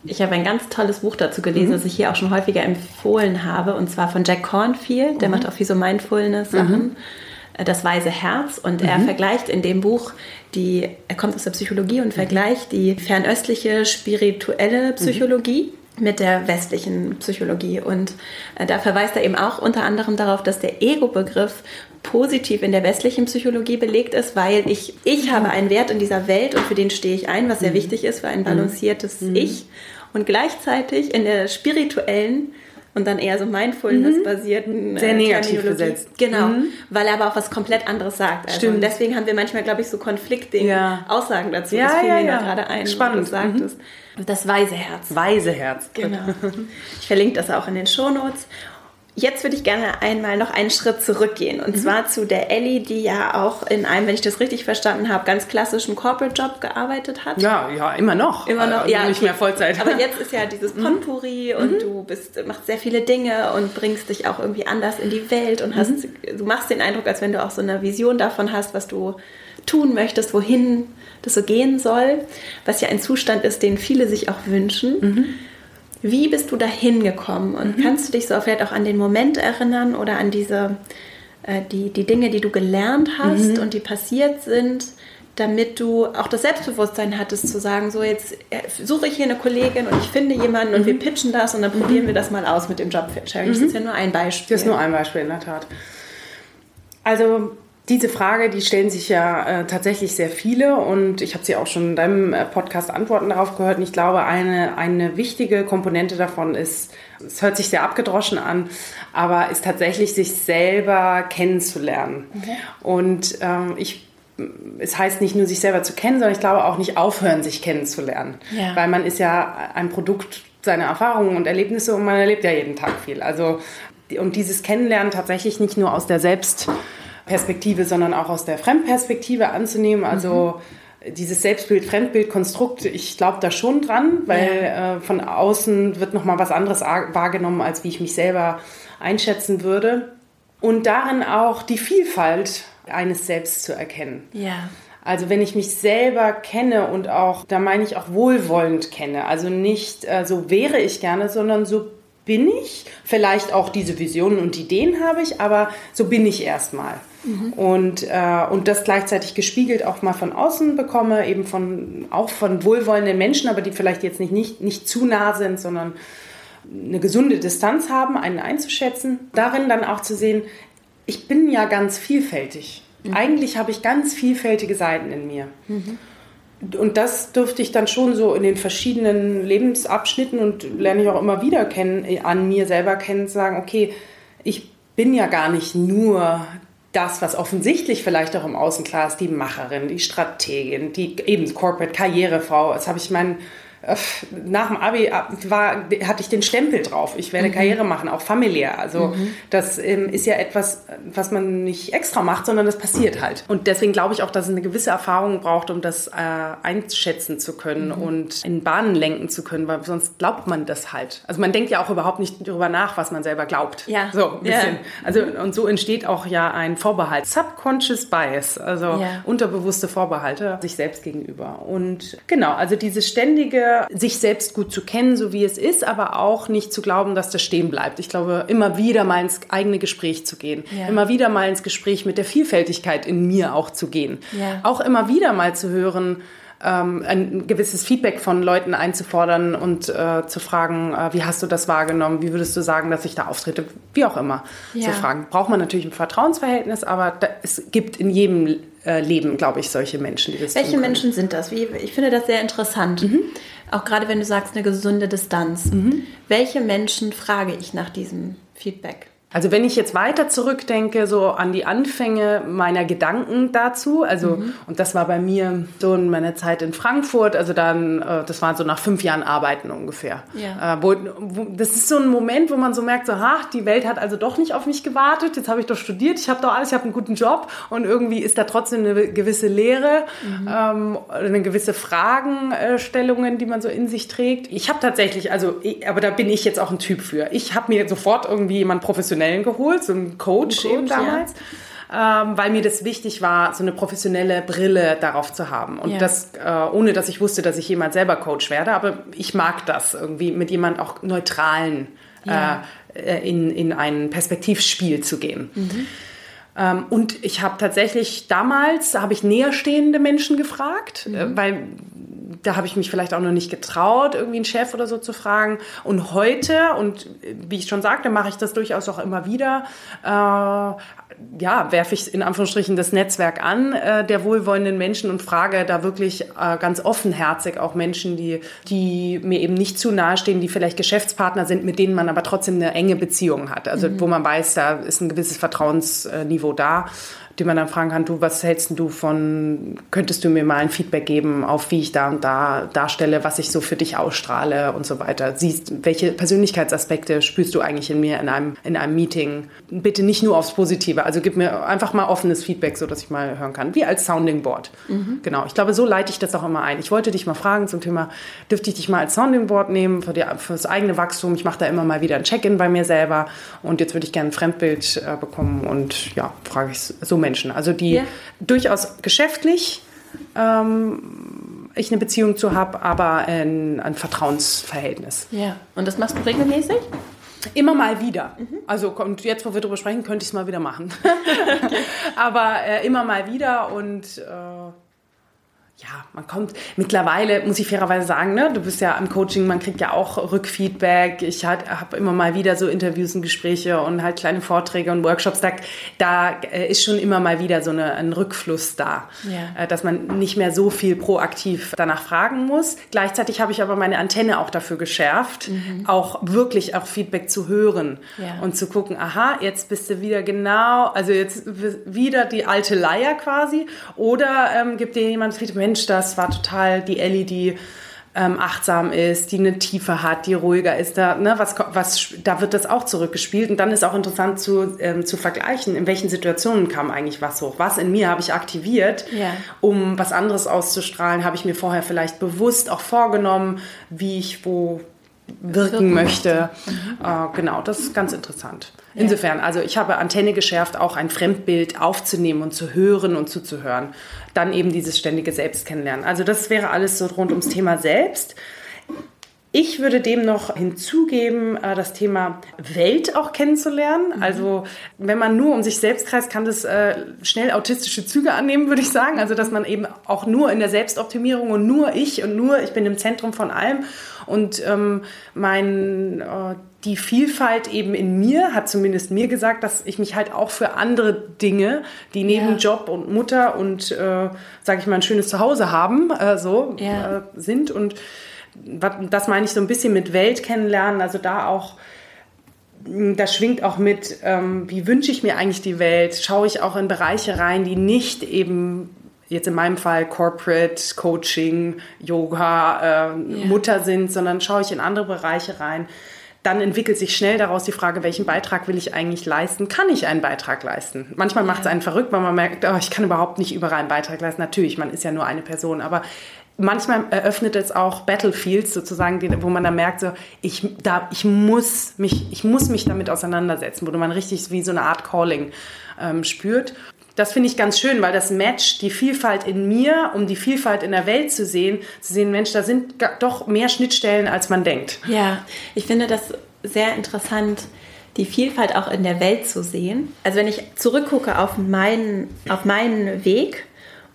ich habe ein ganz tolles Buch dazu gelesen, mhm. das ich hier auch schon häufiger empfohlen habe, und zwar von Jack Cornfield. Der mhm. macht auch viel so Mindfulness-Sachen. Mhm. Das weise Herz. Und er mhm. vergleicht in dem Buch die, er kommt aus der Psychologie und vergleicht die fernöstliche spirituelle Psychologie mit der westlichen Psychologie. Und äh, da verweist er eben auch unter anderem darauf, dass der Ego-Begriff positiv in der westlichen Psychologie belegt ist, weil ich, ich habe einen Wert in dieser Welt und für den stehe ich ein, was sehr mhm. wichtig ist für ein balanciertes mhm. Ich. Und gleichzeitig in der spirituellen und dann eher so Mindfulness-basierten mhm. Sehr äh, negativ besetzt. Genau, mhm. weil er aber auch was komplett anderes sagt. Also Stimmt. Und deswegen haben wir manchmal, glaube ich, so konfliktige ja. Aussagen dazu. Ja, das fiel ja, mir ja. gerade ein, Spannend. du sagtest. Mhm. Das weise Herz. Weise Herz. Genau. Ich verlinke das auch in den Shownotes. Jetzt würde ich gerne einmal noch einen Schritt zurückgehen und mhm. zwar zu der Ellie, die ja auch in einem, wenn ich das richtig verstanden habe, ganz klassischen Corporate-Job gearbeitet hat. Ja, ja, immer noch. Immer noch, äh, ja. Nicht mehr Vollzeit. Aber jetzt ist ja dieses mhm. Potpourri mhm. und du bist, machst sehr viele Dinge und bringst dich auch irgendwie anders in die Welt und hast, mhm. du machst den Eindruck, als wenn du auch so eine Vision davon hast, was du tun möchtest, wohin das so gehen soll, was ja ein Zustand ist, den viele sich auch wünschen. Mhm. Wie bist du da hingekommen? Und mhm. kannst du dich so vielleicht auch an den Moment erinnern oder an diese, äh, die, die Dinge, die du gelernt hast mhm. und die passiert sind, damit du auch das Selbstbewusstsein hattest, zu sagen, so jetzt äh, suche ich hier eine Kollegin und ich finde jemanden und wir mhm. pitchen das und dann probieren wir das mal aus mit dem Jobsharing. Das ist ja nur ein Beispiel. Das ist nur ein Beispiel, in der Tat. Also diese Frage, die stellen sich ja äh, tatsächlich sehr viele und ich habe sie auch schon in deinem äh, Podcast Antworten darauf gehört. Und ich glaube, eine, eine wichtige Komponente davon ist, es hört sich sehr abgedroschen an, aber ist tatsächlich, sich selber kennenzulernen. Okay. Und ähm, ich es heißt nicht nur, sich selber zu kennen, sondern ich glaube auch nicht aufhören, sich kennenzulernen. Ja. Weil man ist ja ein Produkt seiner Erfahrungen und Erlebnisse und man erlebt ja jeden Tag viel. Also, und dieses Kennenlernen tatsächlich nicht nur aus der Selbst- Perspektive, sondern auch aus der Fremdperspektive anzunehmen. Also mhm. dieses Selbstbild-Fremdbild-Konstrukt, ich glaube da schon dran, weil ja. äh, von außen wird nochmal was anderes wahrgenommen, als wie ich mich selber einschätzen würde. Und darin auch die Vielfalt eines Selbst zu erkennen. Ja. Also wenn ich mich selber kenne und auch, da meine ich auch wohlwollend kenne, also nicht äh, so wäre ich gerne, sondern so bin ich. Vielleicht auch diese Visionen und Ideen habe ich, aber so bin ich erstmal. Mhm. Und, äh, und das gleichzeitig gespiegelt auch mal von außen bekomme, eben von, auch von wohlwollenden Menschen, aber die vielleicht jetzt nicht, nicht, nicht zu nah sind, sondern eine gesunde Distanz haben, einen einzuschätzen. Darin dann auch zu sehen, ich bin ja ganz vielfältig. Mhm. Eigentlich habe ich ganz vielfältige Seiten in mir. Mhm. Und das dürfte ich dann schon so in den verschiedenen Lebensabschnitten und lerne ich auch immer wieder kennen, an mir selber kennen, sagen, okay, ich bin ja gar nicht nur das, was offensichtlich vielleicht auch im Außen klar ist, die Macherin, die Strategin, die eben Corporate Karrierefrau. Das habe ich meinen nach dem Abi äh, war, hatte ich den Stempel drauf. Ich werde mhm. Karriere machen, auch familiär. Also mhm. das ähm, ist ja etwas, was man nicht extra macht, sondern das passiert halt. Und deswegen glaube ich auch, dass es eine gewisse Erfahrung braucht, um das äh, einschätzen zu können mhm. und in Bahnen lenken zu können, weil sonst glaubt man das halt. Also man denkt ja auch überhaupt nicht darüber nach, was man selber glaubt. Ja. So ein bisschen. Ja. Also und so entsteht auch ja ein Vorbehalt. Subconscious Bias, also ja. unterbewusste Vorbehalte sich selbst gegenüber. Und genau, also dieses ständige sich selbst gut zu kennen, so wie es ist, aber auch nicht zu glauben, dass das stehen bleibt. Ich glaube, immer wieder mal ins eigene Gespräch zu gehen, ja. immer wieder mal ins Gespräch mit der Vielfältigkeit in mir auch zu gehen, ja. auch immer wieder mal zu hören, ähm, ein gewisses Feedback von Leuten einzufordern und äh, zu fragen, äh, wie hast du das wahrgenommen, wie würdest du sagen, dass ich da auftrete, wie auch immer ja. zu fragen. Braucht man natürlich ein Vertrauensverhältnis, aber da, es gibt in jedem äh, Leben, glaube ich, solche Menschen, die das Welche Menschen sind das? Wie, ich finde das sehr interessant. Mhm. Auch gerade wenn du sagst, eine gesunde Distanz. Mhm. Welche Menschen frage ich nach diesem Feedback? Also wenn ich jetzt weiter zurückdenke, so an die Anfänge meiner Gedanken dazu, also mhm. und das war bei mir so in meiner Zeit in Frankfurt, also dann, äh, das war so nach fünf Jahren Arbeiten ungefähr. Ja. Äh, wo, wo, das ist so ein Moment, wo man so merkt, so, ha, die Welt hat also doch nicht auf mich gewartet, jetzt habe ich doch studiert, ich habe doch alles, ich habe einen guten Job und irgendwie ist da trotzdem eine gewisse Leere, mhm. ähm, eine gewisse Fragenstellungen, die man so in sich trägt. Ich habe tatsächlich, also, aber da bin ich jetzt auch ein Typ für. Ich habe mir sofort irgendwie jemand professionell Professionellen geholt, so einen Coach, Coach eben damals. Ja. Ähm, weil mir das wichtig war, so eine professionelle Brille darauf zu haben. Und ja. das, äh, ohne dass ich wusste, dass ich jemand selber Coach werde. Aber ich mag das irgendwie, mit jemand auch neutralen ja. äh, in, in ein Perspektivspiel zu gehen. Mhm. Ähm, und ich habe tatsächlich damals, habe ich näherstehende Menschen gefragt, mhm. äh, weil da habe ich mich vielleicht auch noch nicht getraut, irgendwie einen Chef oder so zu fragen. Und heute, und wie ich schon sagte, mache ich das durchaus auch immer wieder, äh, ja, werfe ich in Anführungsstrichen das Netzwerk an äh, der wohlwollenden Menschen und frage da wirklich äh, ganz offenherzig auch Menschen, die, die mir eben nicht zu nahe stehen, die vielleicht Geschäftspartner sind, mit denen man aber trotzdem eine enge Beziehung hat. Also mhm. wo man weiß, da ist ein gewisses Vertrauensniveau da die man dann fragen kann, du, was hältst du von, könntest du mir mal ein Feedback geben, auf wie ich da und da darstelle, was ich so für dich ausstrahle und so weiter. Siehst, welche Persönlichkeitsaspekte spürst du eigentlich in mir in einem, in einem Meeting? Bitte nicht nur aufs Positive, also gib mir einfach mal offenes Feedback, so dass ich mal hören kann, wie als Sounding Board. Mhm. Genau, ich glaube, so leite ich das auch immer ein. Ich wollte dich mal fragen zum Thema, dürfte ich dich mal als Sounding Board nehmen für, die, für das eigene Wachstum? Ich mache da immer mal wieder ein Check-in bei mir selber und jetzt würde ich gerne ein Fremdbild äh, bekommen und ja, frage ich so Menschen Menschen, also die ja. durchaus geschäftlich ähm, ich eine Beziehung zu habe, aber ein, ein, Vertrauensverhältnis. Ja, und das machst du regelmäßig? Immer mal wieder. Mhm. Also und jetzt, wo wir darüber sprechen, könnte ich es mal wieder machen. aber äh, immer mal wieder und äh, ja, man kommt mittlerweile, muss ich fairerweise sagen, ne, du bist ja am Coaching, man kriegt ja auch Rückfeedback. Ich halt, habe immer mal wieder so Interviews und Gespräche und halt kleine Vorträge und Workshops. Da, da äh, ist schon immer mal wieder so eine, ein Rückfluss da, ja. Äh, dass man nicht mehr so viel proaktiv danach fragen muss. Gleichzeitig habe ich aber meine Antenne auch dafür geschärft, mhm. auch wirklich auch Feedback zu hören ja. und zu gucken, aha, jetzt bist du wieder genau, also jetzt wieder die alte Leier quasi oder ähm, gibt dir jemand Feedback, Mensch, das war total die Ellie, die ähm, achtsam ist, die eine Tiefe hat, die ruhiger ist. Da, ne, was, was, da wird das auch zurückgespielt. Und dann ist auch interessant zu, ähm, zu vergleichen, in welchen Situationen kam eigentlich was hoch. Was in mir habe ich aktiviert, ja. um was anderes auszustrahlen, habe ich mir vorher vielleicht bewusst auch vorgenommen, wie ich wo wirken möchte. Mhm. Äh, genau, das ist ganz interessant. Insofern, also ich habe Antenne geschärft, auch ein Fremdbild aufzunehmen und zu hören und zuzuhören. Dann eben dieses ständige Selbst kennenlernen. Also das wäre alles so rund ums Thema Selbst. Ich würde dem noch hinzugeben, äh, das Thema Welt auch kennenzulernen. Mhm. Also wenn man nur um sich selbst kreist, kann das äh, schnell autistische Züge annehmen, würde ich sagen. Also dass man eben auch nur in der Selbstoptimierung und nur ich und nur ich bin im Zentrum von allem. Und ähm, mein, äh, die Vielfalt eben in mir hat zumindest mir gesagt, dass ich mich halt auch für andere Dinge, die neben ja. Job und Mutter und, äh, sage ich mal, ein schönes Zuhause haben, äh, so ja. äh, sind. Und das meine ich so ein bisschen mit Welt kennenlernen, also da auch das schwingt auch mit, ähm, wie wünsche ich mir eigentlich die Welt? Schaue ich auch in Bereiche rein, die nicht eben jetzt in meinem Fall Corporate, Coaching, Yoga, äh, yeah. Mutter sind, sondern schaue ich in andere Bereiche rein. Dann entwickelt sich schnell daraus die Frage, welchen Beitrag will ich eigentlich leisten? Kann ich einen Beitrag leisten? Manchmal macht es einen verrückt, weil man merkt, oh, ich kann überhaupt nicht überall einen Beitrag leisten. Natürlich, man ist ja nur eine Person, aber manchmal eröffnet es auch Battlefields sozusagen, wo man dann merkt, so, ich, da, ich, muss mich, ich muss mich damit auseinandersetzen, wo man richtig wie so eine Art Calling ähm, spürt. Das finde ich ganz schön, weil das Match die Vielfalt in mir, um die Vielfalt in der Welt zu sehen, zu sehen, Mensch, da sind doch mehr Schnittstellen, als man denkt. Ja, ich finde das sehr interessant, die Vielfalt auch in der Welt zu sehen. Also wenn ich zurückgucke auf meinen, auf meinen Weg,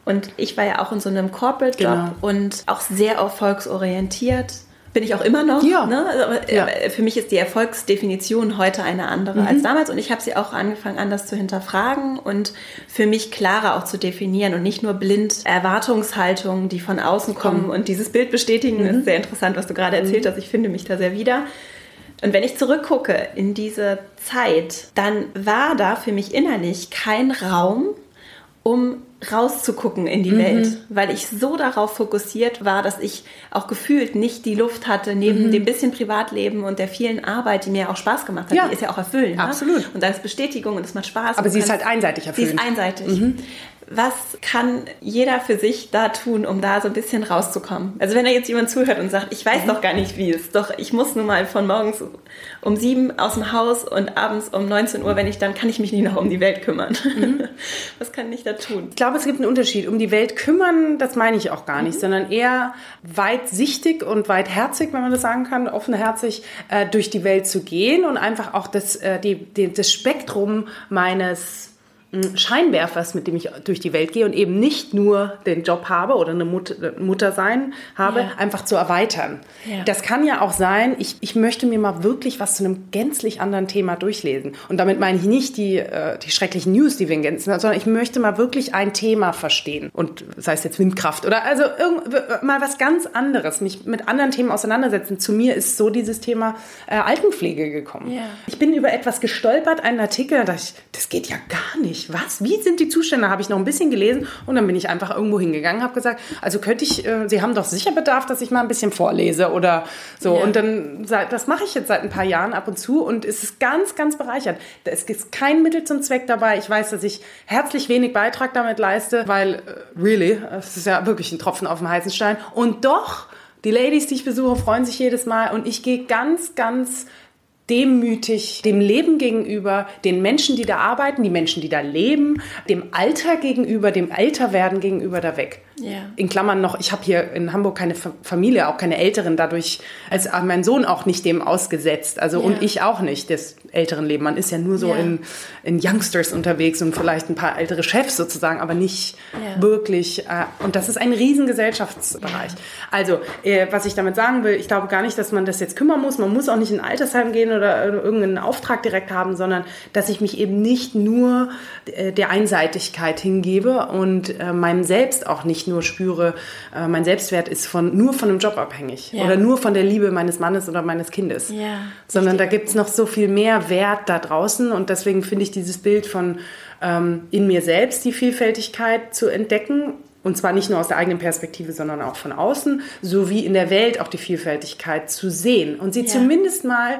und ich war ja auch in so einem Corporate-Job genau. und auch sehr erfolgsorientiert. Bin ich auch immer noch. Ja. Ne? Also, äh, ja. Für mich ist die Erfolgsdefinition heute eine andere mhm. als damals und ich habe sie auch angefangen, anders zu hinterfragen und für mich klarer auch zu definieren und nicht nur blind Erwartungshaltungen, die von außen kommen und dieses Bild bestätigen. Mhm. ist sehr interessant, was du gerade erzählt mhm. hast. Ich finde mich da sehr wieder. Und wenn ich zurückgucke in diese Zeit, dann war da für mich innerlich kein Raum, um rauszugucken in die mhm. Welt, weil ich so darauf fokussiert war, dass ich auch gefühlt nicht die Luft hatte, neben mhm. dem bisschen Privatleben und der vielen Arbeit, die mir auch Spaß gemacht hat. Ja. Die ist ja auch erfüllend. Ne? Absolut. Ne? Und da ist Bestätigung und es macht Spaß. Aber sie ist halt einseitig erfüllend. Sie ist einseitig. Mhm was kann jeder für sich da tun, um da so ein bisschen rauszukommen? Also wenn da jetzt jemand zuhört und sagt, ich weiß mhm. doch gar nicht, wie es, doch ich muss nun mal von morgens um sieben aus dem Haus und abends um 19 Uhr, wenn ich dann, kann ich mich nicht noch um die Welt kümmern. Mhm. Was kann ich da tun? Ich glaube, es gibt einen Unterschied. Um die Welt kümmern, das meine ich auch gar nicht, mhm. sondern eher weitsichtig und weitherzig, wenn man das sagen kann, offenherzig äh, durch die Welt zu gehen und einfach auch das, äh, die, das Spektrum meines Scheinwerfers, mit dem ich durch die Welt gehe und eben nicht nur den Job habe oder eine Mut Mutter sein habe, ja. einfach zu erweitern. Ja. Das kann ja auch sein, ich, ich möchte mir mal wirklich was zu einem gänzlich anderen Thema durchlesen. Und damit meine ich nicht die, äh, die schrecklichen News, die wir in Gänzen haben, sondern ich möchte mal wirklich ein Thema verstehen. Und sei es jetzt Windkraft oder also irgend, mal was ganz anderes, mich mit anderen Themen auseinandersetzen. Zu mir ist so dieses Thema äh, Altenpflege gekommen. Ja. Ich bin über etwas gestolpert, einen Artikel, da dachte ich, das geht ja gar nicht ich, was? Wie sind die Zustände? Habe ich noch ein bisschen gelesen und dann bin ich einfach irgendwo hingegangen, habe gesagt, also könnte ich, äh, Sie haben doch sicher Bedarf, dass ich mal ein bisschen vorlese oder so. Ja. Und dann, das mache ich jetzt seit ein paar Jahren ab und zu und es ist ganz, ganz bereichert. Es ist kein Mittel zum Zweck dabei. Ich weiß, dass ich herzlich wenig Beitrag damit leiste, weil, äh, really, es ist ja wirklich ein Tropfen auf dem heißen Stein. Und doch, die Ladies, die ich besuche, freuen sich jedes Mal und ich gehe ganz, ganz demütig dem Leben gegenüber, den Menschen, die da arbeiten, die Menschen, die da leben, dem Alter gegenüber, dem Älterwerden gegenüber da weg. Ja. In Klammern noch, ich habe hier in Hamburg keine Familie, auch keine Älteren, dadurch als mein Sohn auch nicht dem ausgesetzt. Also ja. und ich auch nicht, des älteren Leben. Man ist ja nur so ja. in, in Youngsters unterwegs und vielleicht ein paar ältere Chefs sozusagen, aber nicht wirklich. Äh, und das ist ein riesen Gesellschaftsbereich. Also, äh, was ich damit sagen will, ich glaube gar nicht, dass man das jetzt kümmern muss. Man muss auch nicht in ein Altersheim gehen oder irgendeinen Auftrag direkt haben, sondern dass ich mich eben nicht nur äh, der Einseitigkeit hingebe und äh, meinem Selbst auch nicht nur spüre, äh, mein Selbstwert ist von, nur von einem Job abhängig ja. oder nur von der Liebe meines Mannes oder meines Kindes. Ja, sondern da gibt es noch so viel mehr Wert da draußen und deswegen finde ich dieses Bild von ähm, in mir selbst die Vielfältigkeit zu entdecken und zwar nicht nur aus der eigenen Perspektive, sondern auch von außen, sowie in der Welt auch die Vielfältigkeit zu sehen und sie ja. zumindest mal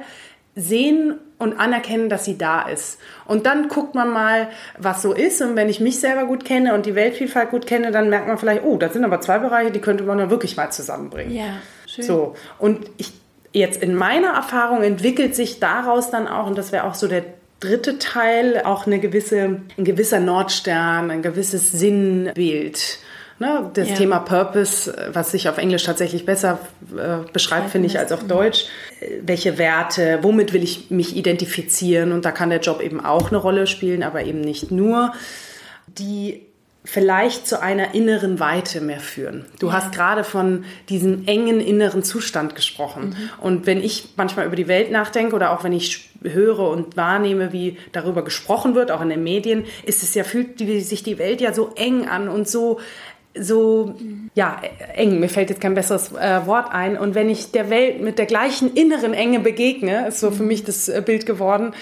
sehen und anerkennen, dass sie da ist. Und dann guckt man mal, was so ist. Und wenn ich mich selber gut kenne und die Weltvielfalt gut kenne, dann merkt man vielleicht, oh, das sind aber zwei Bereiche, die könnte man ja wirklich mal zusammenbringen. Ja, schön. So. Und ich, jetzt in meiner Erfahrung entwickelt sich daraus dann auch, und das wäre auch so der dritte Teil, auch eine gewisse, ein gewisser Nordstern, ein gewisses Sinnbild Ne? Das ja. Thema Purpose, was sich auf Englisch tatsächlich besser äh, beschreibt, finde ich, als auf Deutsch. Welche Werte, womit will ich mich identifizieren? Und da kann der Job eben auch eine Rolle spielen, aber eben nicht nur. Die vielleicht zu einer inneren Weite mehr führen. Du ja. hast gerade von diesem engen inneren Zustand gesprochen. Mhm. Und wenn ich manchmal über die Welt nachdenke oder auch wenn ich höre und wahrnehme, wie darüber gesprochen wird, auch in den Medien, ist es ja, fühlt sich die Welt ja so eng an und so so, ja, eng, mir fällt jetzt kein besseres äh, Wort ein. Und wenn ich der Welt mit der gleichen inneren Enge begegne, ist so für mich das äh, Bild geworden,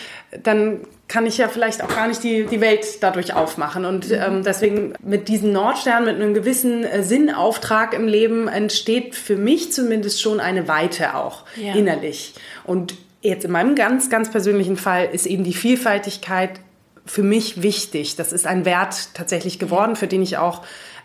dann kann ich ja vielleicht auch gar nicht die, die Welt dadurch aufmachen. Und mhm. ähm, deswegen mit diesem Nordstern, mit einem gewissen äh, Sinnauftrag im Leben entsteht für mich zumindest schon eine Weite auch ja. innerlich. Und jetzt in meinem ganz, ganz persönlichen Fall ist eben die Vielfaltigkeit für mich wichtig. Das ist ein Wert tatsächlich geworden, für den ich auch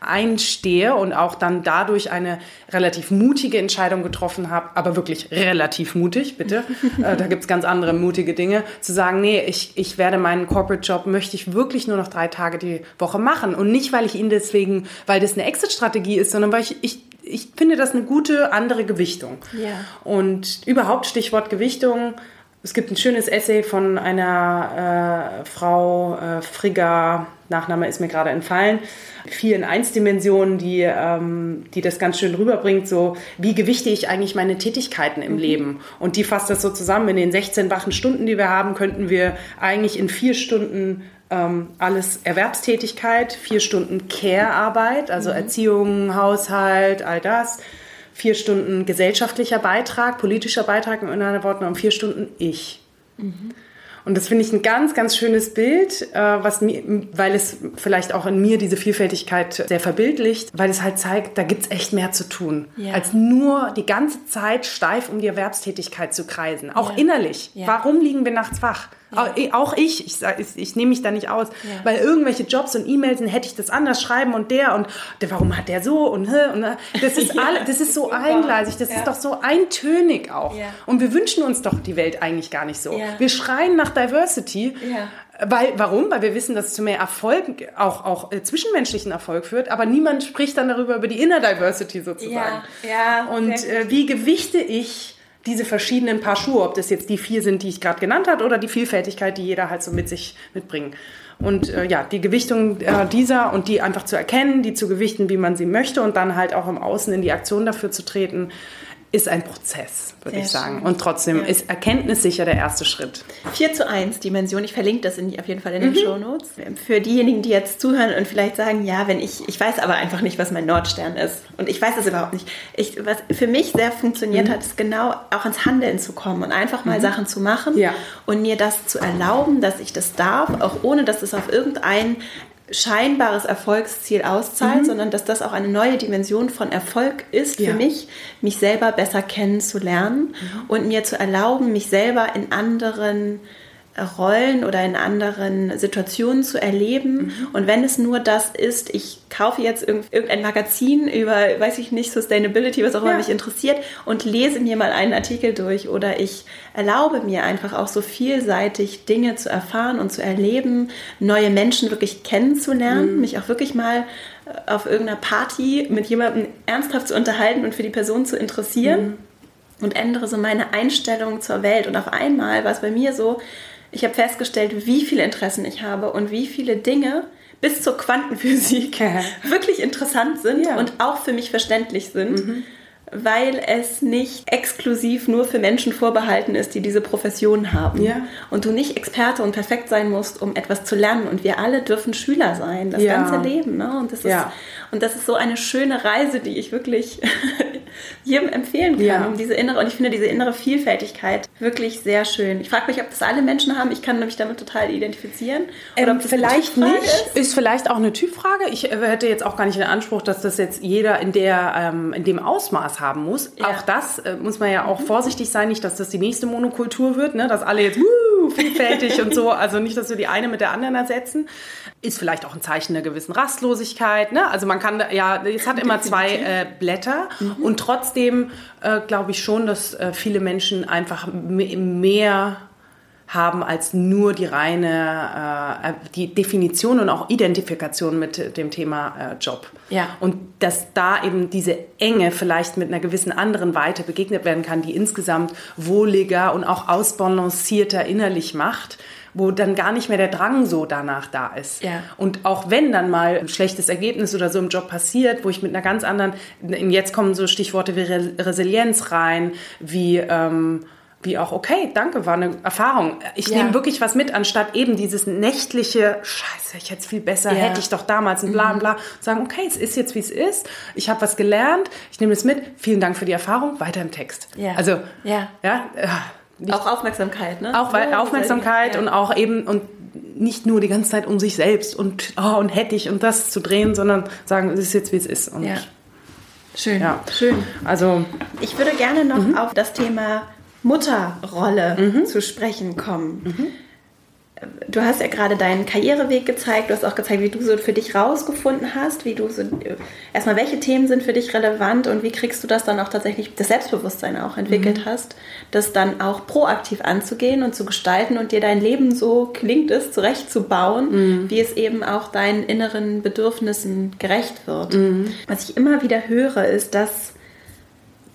einstehe und auch dann dadurch eine relativ mutige Entscheidung getroffen habe, aber wirklich relativ mutig, bitte. äh, da gibt es ganz andere mutige Dinge, zu sagen, nee, ich, ich werde meinen Corporate-Job, möchte ich wirklich nur noch drei Tage die Woche machen. Und nicht, weil ich ihn deswegen, weil das eine Exit-Strategie ist, sondern weil ich, ich, ich finde das eine gute andere Gewichtung. Ja. Und überhaupt Stichwort Gewichtung, es gibt ein schönes Essay von einer äh, Frau, äh, Frigga, Nachname ist mir gerade entfallen, vier in eins Dimensionen, die, ähm, die das ganz schön rüberbringt, so wie gewichte ich eigentlich meine Tätigkeiten im mhm. Leben. Und die fasst das so zusammen, in den 16 wachen Stunden, die wir haben, könnten wir eigentlich in vier Stunden ähm, alles Erwerbstätigkeit, vier Stunden Care-Arbeit, also mhm. Erziehung, Haushalt, all das vier Stunden gesellschaftlicher Beitrag, politischer Beitrag in anderen Worten und vier Stunden ich. Mhm. Und das finde ich ein ganz, ganz schönes Bild, äh, was mir, weil es vielleicht auch in mir diese Vielfältigkeit sehr verbildlicht, weil es halt zeigt, da gibt es echt mehr zu tun, ja. als nur die ganze Zeit steif um die Erwerbstätigkeit zu kreisen. Auch ja. innerlich. Ja. Warum liegen wir nachts wach? Auch ich, ich, ich, ich nehme mich da nicht aus, ja. weil irgendwelche Jobs und E-Mails hätte ich das anders schreiben und der und der, warum hat der so und, und das ist alle, das ist so eingleisig, das ja. ist doch so eintönig auch. Ja. Und wir wünschen uns doch die Welt eigentlich gar nicht so. Wir schreien nach Diversity. Weil, warum? Weil wir wissen, dass es zu mehr Erfolg, auch, auch äh, zwischenmenschlichen Erfolg führt, aber niemand spricht dann darüber, über die Inner Diversity sozusagen. Ja, ja. Und äh, wie gewichte ich diese verschiedenen Paar Schuhe, ob das jetzt die vier sind, die ich gerade genannt habe, oder die Vielfältigkeit, die jeder halt so mit sich mitbringt. Und äh, ja, die Gewichtung äh, dieser und die einfach zu erkennen, die zu gewichten, wie man sie möchte und dann halt auch im Außen in die Aktion dafür zu treten, ist ein Prozess, würde ich sagen. Schön. Und trotzdem ja. ist Erkenntnis sicher der erste Schritt. 4 zu 1 Dimension, ich verlinke das in, auf jeden Fall in den mhm. Show Notes. Für diejenigen, die jetzt zuhören und vielleicht sagen, ja, wenn ich, ich weiß aber einfach nicht, was mein Nordstern ist. Und ich weiß es überhaupt nicht. Ich, was für mich sehr funktioniert mhm. hat, ist genau auch ins Handeln zu kommen und einfach mal mhm. Sachen zu machen ja. und mir das zu erlauben, dass ich das darf, auch ohne dass es auf irgendein scheinbares Erfolgsziel auszahlt, mhm. sondern dass das auch eine neue Dimension von Erfolg ist ja. für mich, mich selber besser kennenzulernen mhm. und mir zu erlauben, mich selber in anderen Rollen oder in anderen Situationen zu erleben. Mhm. Und wenn es nur das ist, ich kaufe jetzt irgendein Magazin über, weiß ich nicht, Sustainability, was auch immer ja. mich interessiert und lese mir mal einen Artikel durch oder ich erlaube mir einfach auch so vielseitig Dinge zu erfahren und zu erleben, neue Menschen wirklich kennenzulernen, mhm. mich auch wirklich mal äh, auf irgendeiner Party mit jemandem ernsthaft zu unterhalten und für die Person zu interessieren. Mhm. Und ändere so meine Einstellung zur Welt. Und auf einmal war es bei mir so, ich habe festgestellt, wie viele Interessen ich habe und wie viele Dinge bis zur Quantenphysik wirklich interessant sind ja. und auch für mich verständlich sind. Mhm weil es nicht exklusiv nur für Menschen vorbehalten ist, die diese Profession haben. Ja. Und du nicht Experte und perfekt sein musst, um etwas zu lernen. Und wir alle dürfen Schüler sein, das ganze Leben. Ne? Und, das ist. Und das ist so eine schöne Reise, die ich wirklich jedem empfehlen kann. Um diese innere, und ich finde diese innere Vielfältigkeit wirklich sehr schön. Ich frage mich, ob das alle Menschen haben. Ich kann mich damit total identifizieren. Oder ähm, vielleicht nicht. Ist. ist. vielleicht auch eine Typfrage. Ich äh, hätte jetzt auch gar nicht den Anspruch, dass das jetzt jeder in, der, ähm, in dem Ausmaß haben muss. Ja. Auch das äh, muss man ja auch mhm. vorsichtig sein, nicht, dass das die nächste Monokultur wird, ne? dass alle jetzt vielfältig und so. Also nicht, dass wir die eine mit der anderen ersetzen. Ist vielleicht auch ein Zeichen einer gewissen Rastlosigkeit. Ne? Also man kann ja, es hat immer zwei äh, Blätter mhm. und trotzdem äh, glaube ich schon, dass äh, viele Menschen einfach mehr haben als nur die reine äh, die Definition und auch Identifikation mit dem Thema äh, Job. Ja. Und dass da eben diese Enge vielleicht mit einer gewissen anderen Weite begegnet werden kann, die insgesamt wohliger und auch ausbalancierter innerlich macht wo dann gar nicht mehr der Drang so danach da ist. Ja. Und auch wenn dann mal ein schlechtes Ergebnis oder so im Job passiert, wo ich mit einer ganz anderen, jetzt kommen so Stichworte wie Resilienz rein, wie ähm, wie auch, okay, danke, war eine Erfahrung. Ich ja. nehme wirklich was mit, anstatt eben dieses nächtliche, scheiße, ich hätte es viel besser, ja. hätte ich doch damals und bla und bla. Sagen, okay, es ist jetzt, wie es ist. Ich habe was gelernt, ich nehme es mit. Vielen Dank für die Erfahrung. Weiter im Text. Ja. Also, ja. ja nicht, auch Aufmerksamkeit, ne? Auch oh, Aufmerksamkeit ja. und auch eben, und nicht nur die ganze Zeit um sich selbst und, oh, und hätte ich und das zu drehen, sondern sagen, es ist jetzt, wie es ist. Und ja. Schön, ja. schön. Also, ich würde gerne noch mhm. auf das Thema Mutterrolle mhm. zu sprechen kommen. Mhm. Du hast ja gerade deinen Karriereweg gezeigt, du hast auch gezeigt, wie du so für dich rausgefunden hast, wie du so erstmal welche Themen sind für dich relevant und wie kriegst du das dann auch tatsächlich das Selbstbewusstsein auch entwickelt mhm. hast, das dann auch proaktiv anzugehen und zu gestalten und dir dein Leben so klingt es zurechtzubauen, mhm. wie es eben auch deinen inneren Bedürfnissen gerecht wird. Mhm. Was ich immer wieder höre, ist, dass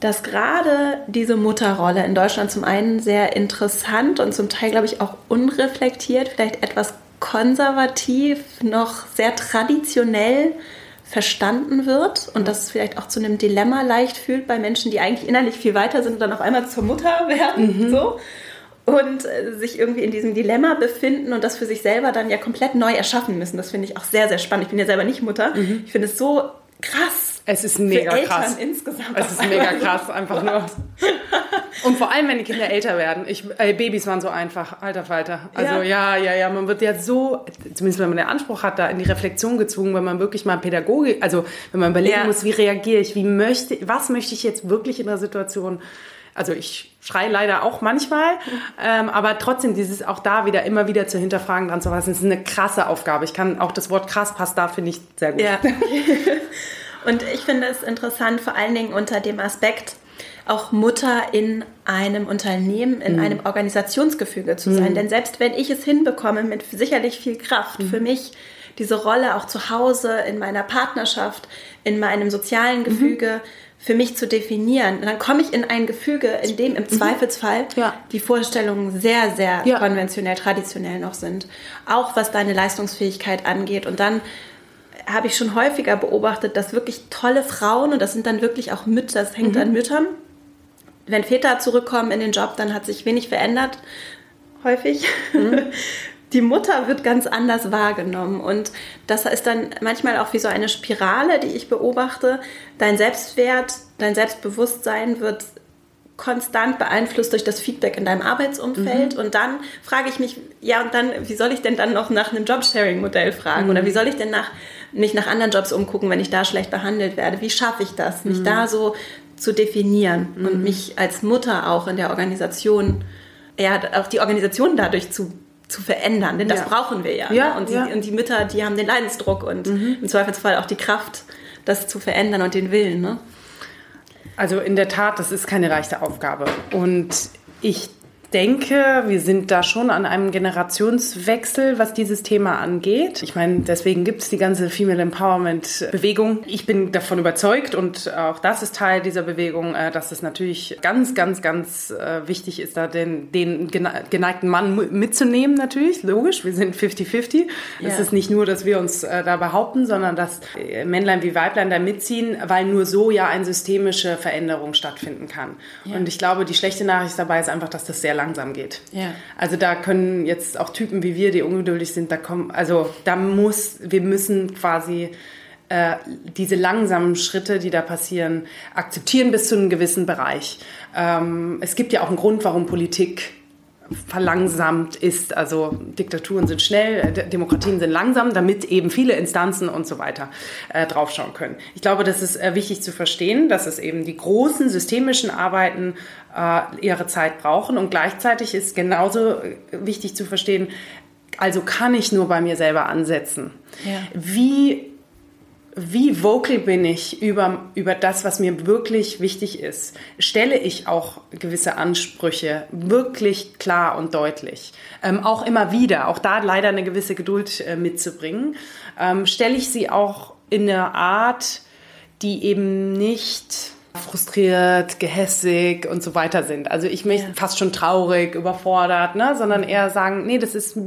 dass gerade diese Mutterrolle in Deutschland zum einen sehr interessant und zum Teil, glaube ich, auch unreflektiert, vielleicht etwas konservativ, noch sehr traditionell verstanden wird und dass es vielleicht auch zu einem Dilemma leicht fühlt bei Menschen, die eigentlich innerlich viel weiter sind und dann auf einmal zur Mutter werden. Mhm. So und äh, sich irgendwie in diesem Dilemma befinden und das für sich selber dann ja komplett neu erschaffen müssen. Das finde ich auch sehr, sehr spannend. Ich bin ja selber nicht Mutter. Mhm. Ich finde es so krass, es ist mega Für krass. insgesamt. Es ist mega krass, einfach nur. Und vor allem, wenn die Kinder älter werden. Ich, äh, Babys waren so einfach, alter Falter. Also ja. ja, ja, ja, man wird ja so, zumindest wenn man den Anspruch hat, da in die Reflexion gezwungen, wenn man wirklich mal Pädagogik, also wenn man überlegen ja. muss, wie reagiere ich, wie möchte, was möchte ich jetzt wirklich in der Situation also ich schreie leider auch manchmal, ähm, aber trotzdem dieses auch da wieder immer wieder zu hinterfragen, dran zu lassen, ist eine krasse Aufgabe. Ich kann auch das Wort krass passt da, finde ich sehr gut. Ja. Und ich finde es interessant, vor allen Dingen unter dem Aspekt, auch Mutter in einem Unternehmen, in mhm. einem Organisationsgefüge zu sein. Mhm. Denn selbst wenn ich es hinbekomme, mit sicherlich viel Kraft mhm. für mich diese Rolle auch zu Hause, in meiner Partnerschaft, in meinem sozialen mhm. Gefüge für mich zu definieren. Dann komme ich in ein Gefüge, in dem im mhm. Zweifelsfall ja. die Vorstellungen sehr, sehr ja. konventionell, traditionell noch sind. Auch was deine Leistungsfähigkeit angeht. Und dann habe ich schon häufiger beobachtet, dass wirklich tolle Frauen, und das sind dann wirklich auch Mütter, das hängt mhm. an Müttern, wenn Väter zurückkommen in den Job, dann hat sich wenig verändert, häufig. Mhm. Die Mutter wird ganz anders wahrgenommen und das ist dann manchmal auch wie so eine Spirale, die ich beobachte. Dein Selbstwert, dein Selbstbewusstsein wird konstant beeinflusst durch das Feedback in deinem Arbeitsumfeld. Mhm. Und dann frage ich mich, ja, und dann, wie soll ich denn dann noch nach einem Jobsharing-Modell fragen? Mhm. Oder wie soll ich denn nach, mich nach anderen Jobs umgucken, wenn ich da schlecht behandelt werde? Wie schaffe ich das, mich mhm. da so zu definieren und mhm. mich als Mutter auch in der Organisation, ja, auch die Organisation dadurch zu zu verändern, denn das ja. brauchen wir ja. ja, ne? und, die, ja. und, die, Mütter, die haben den Leidensdruck und mhm. im Zweifelsfall auch die Kraft, das zu verändern und den Willen. Ne? Also in der Tat, das ist keine leichte Aufgabe. Und ich denke, wir sind da schon an einem Generationswechsel, was dieses Thema angeht. Ich meine, deswegen gibt es die ganze Female Empowerment Bewegung. Ich bin davon überzeugt und auch das ist Teil dieser Bewegung, äh, dass es natürlich ganz, ganz, ganz äh, wichtig ist, da den, den geneigten Mann mitzunehmen natürlich. Logisch, wir sind 50-50. Es ist nicht nur, dass wir uns äh, da behaupten, sondern dass Männlein wie Weiblein da mitziehen, weil nur so ja eine systemische Veränderung stattfinden kann. Ja. Und ich glaube, die schlechte Nachricht dabei ist einfach, dass das sehr langsam geht. Ja. Also da können jetzt auch Typen wie wir, die ungeduldig sind, da kommen, also da muss, wir müssen quasi äh, diese langsamen Schritte, die da passieren, akzeptieren bis zu einem gewissen Bereich. Ähm, es gibt ja auch einen Grund, warum Politik verlangsamt ist. Also Diktaturen sind schnell, äh, Demokratien sind langsam, damit eben viele Instanzen und so weiter äh, draufschauen können. Ich glaube, das ist äh, wichtig zu verstehen, dass es eben die großen systemischen Arbeiten äh, ihre Zeit brauchen und gleichzeitig ist genauso äh, wichtig zu verstehen, also kann ich nur bei mir selber ansetzen. Ja. Wie wie vocal bin ich über, über das, was mir wirklich wichtig ist? Stelle ich auch gewisse Ansprüche wirklich klar und deutlich? Ähm, auch immer wieder, auch da leider eine gewisse Geduld äh, mitzubringen. Ähm, stelle ich sie auch in einer Art, die eben nicht frustriert, gehässig und so weiter sind. Also ich möchte ja. fast schon traurig, überfordert, ne? sondern eher sagen, nee, das ist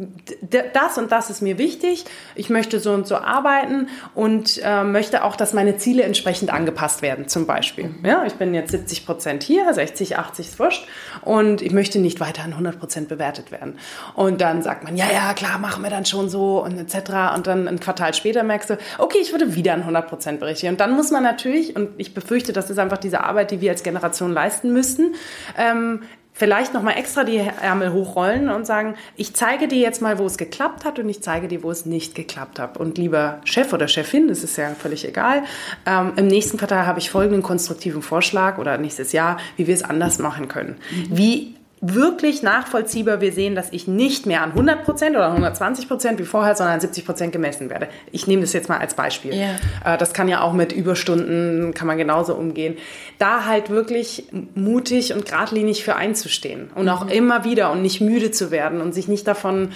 das und das ist mir wichtig. Ich möchte so und so arbeiten und äh, möchte auch, dass meine Ziele entsprechend angepasst werden, zum Beispiel. Mhm. Ja, ich bin jetzt 70 Prozent hier, 60, 80 ist wurscht und ich möchte nicht weiter an 100 Prozent bewertet werden. Und dann sagt man, ja, ja, klar, machen wir dann schon so und etc. Und dann ein Quartal später merkst du, okay, ich würde wieder an 100 Prozent berichten. Und dann muss man natürlich, und ich befürchte, das ist einfach einfach diese Arbeit, die wir als Generation leisten müssten. Ähm, vielleicht nochmal extra die Ärmel hochrollen und sagen, ich zeige dir jetzt mal, wo es geklappt hat und ich zeige dir, wo es nicht geklappt hat. Und lieber Chef oder Chefin, das ist ja völlig egal, ähm, im nächsten Quartal habe ich folgenden konstruktiven Vorschlag oder nächstes Jahr, wie wir es anders machen können. Mhm. Wie wirklich nachvollziehbar wir sehen, dass ich nicht mehr an 100 Prozent oder 120 Prozent wie vorher, sondern an 70 Prozent gemessen werde. Ich nehme das jetzt mal als Beispiel. Yeah. Das kann ja auch mit Überstunden, kann man genauso umgehen. Da halt wirklich mutig und geradlinig für einzustehen und mhm. auch immer wieder und nicht müde zu werden und sich nicht davon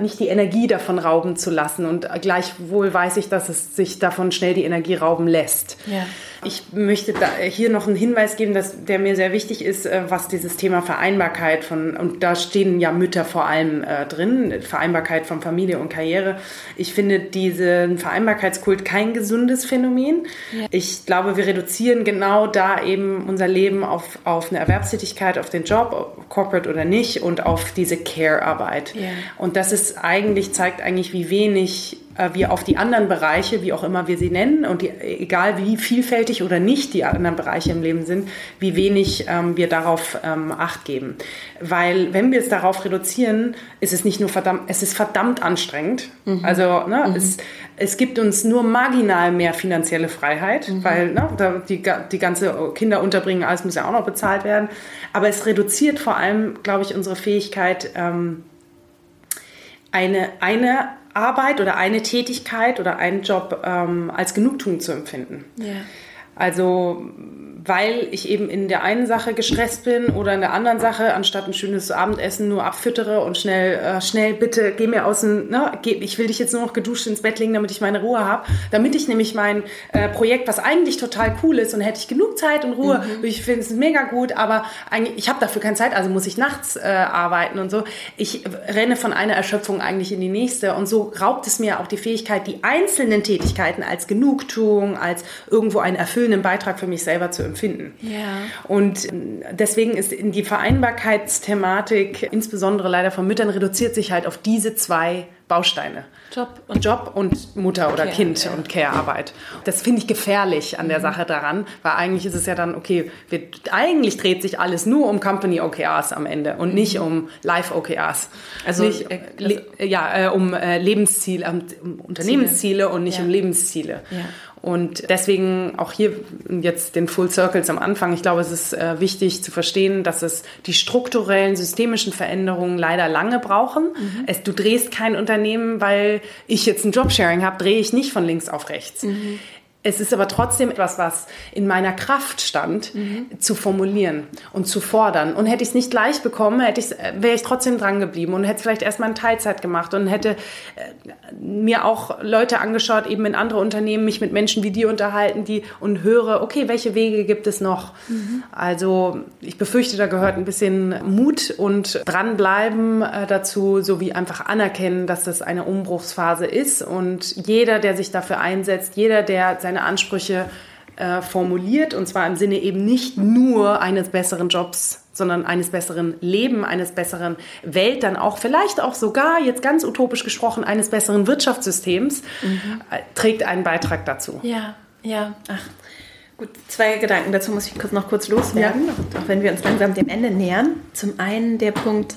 nicht die Energie davon rauben zu lassen. Und gleichwohl weiß ich, dass es sich davon schnell die Energie rauben lässt. Ja. Ich möchte hier noch einen Hinweis geben, dass, der mir sehr wichtig ist, äh, was dieses Thema Vereinbarkeit von, und da stehen ja Mütter vor allem äh, drin, Vereinbarkeit von Familie und Karriere. Ich finde diesen Vereinbarkeitskult kein gesundes Phänomen. Ja. Ich glaube, wir reduzieren genau da eben unser Leben auf, auf eine Erwerbstätigkeit, auf den Job, corporate oder nicht, und auf diese Care-Arbeit. Ja. Und das ist eigentlich, zeigt eigentlich, wie wenig äh, wir auf die anderen Bereiche, wie auch immer wir sie nennen, und die, egal wie vielfältig oder nicht die anderen Bereiche im Leben sind, wie wenig ähm, wir darauf ähm, Acht geben. Weil wenn wir es darauf reduzieren, ist es nicht nur verdammt, es ist verdammt anstrengend. Mhm. Also ne, mhm. es, es gibt uns nur marginal mehr finanzielle Freiheit, mhm. weil ne, die, die ganze Kinderunterbringen, alles muss ja auch noch bezahlt werden. Aber es reduziert vor allem, glaube ich, unsere Fähigkeit, ähm, eine, eine Arbeit oder eine Tätigkeit oder einen Job ähm, als Genugtuung zu empfinden. Ja. Also weil ich eben in der einen Sache gestresst bin oder in der anderen Sache, anstatt ein schönes Abendessen nur abfüttere und schnell, äh, schnell bitte, geh mir aus dem, ne, geh, ich will dich jetzt nur noch geduscht ins Bett legen, damit ich meine Ruhe habe, damit ich nämlich mein äh, Projekt, was eigentlich total cool ist und hätte ich genug Zeit und Ruhe, mhm. ich finde es mega gut, aber eigentlich, ich habe dafür keine Zeit, also muss ich nachts äh, arbeiten und so. Ich renne von einer Erschöpfung eigentlich in die nächste und so raubt es mir auch die Fähigkeit, die einzelnen Tätigkeiten als Genugtuung, als irgendwo einen erfüllenden Beitrag für mich selber zu empfinden. Ja. Und ähm, deswegen ist in die Vereinbarkeitsthematik, insbesondere leider von Müttern, reduziert sich halt auf diese zwei Bausteine. Job und, Job und Mutter oder Care, Kind ja. und Care-Arbeit. Das finde ich gefährlich an der mhm. Sache daran, weil eigentlich ist es ja dann, okay, wir, eigentlich dreht sich alles nur um Company OKRs am Ende und nicht mhm. um Live OKRs. Also, nicht, äh, also ja, äh, um äh, Lebensziele, um Unternehmensziele Ziele. und nicht ja. um Lebensziele. Ja. Und deswegen auch hier jetzt den Full Circles am Anfang. Ich glaube, es ist äh, wichtig zu verstehen, dass es die strukturellen, systemischen Veränderungen leider lange brauchen. Mhm. Es, du drehst kein Unternehmen, weil ich jetzt ein Jobsharing habe, drehe ich nicht von links auf rechts. Mhm. Es ist aber trotzdem etwas, was in meiner Kraft stand, mhm. zu formulieren und zu fordern. Und hätte ich es nicht gleich bekommen, hätte wäre ich trotzdem dran geblieben und hätte vielleicht erstmal in Teilzeit gemacht und hätte äh, mir auch Leute angeschaut, eben in andere Unternehmen, mich mit Menschen wie dir unterhalten, die und höre, okay, welche Wege gibt es noch? Mhm. Also ich befürchte, da gehört ein bisschen Mut und dranbleiben äh, dazu, sowie einfach anerkennen, dass das eine Umbruchsphase ist. Und jeder, der sich dafür einsetzt, jeder, der seine Ansprüche äh, formuliert und zwar im Sinne eben nicht nur eines besseren Jobs, sondern eines besseren Leben, eines besseren Welt, dann auch vielleicht auch sogar, jetzt ganz utopisch gesprochen, eines besseren Wirtschaftssystems, mhm. äh, trägt einen Beitrag dazu. Ja, ja, ach. Gut, zwei Gedanken dazu muss ich kurz noch kurz loswerden, ja. auch wenn wir uns langsam dem Ende nähern. Zum einen der Punkt,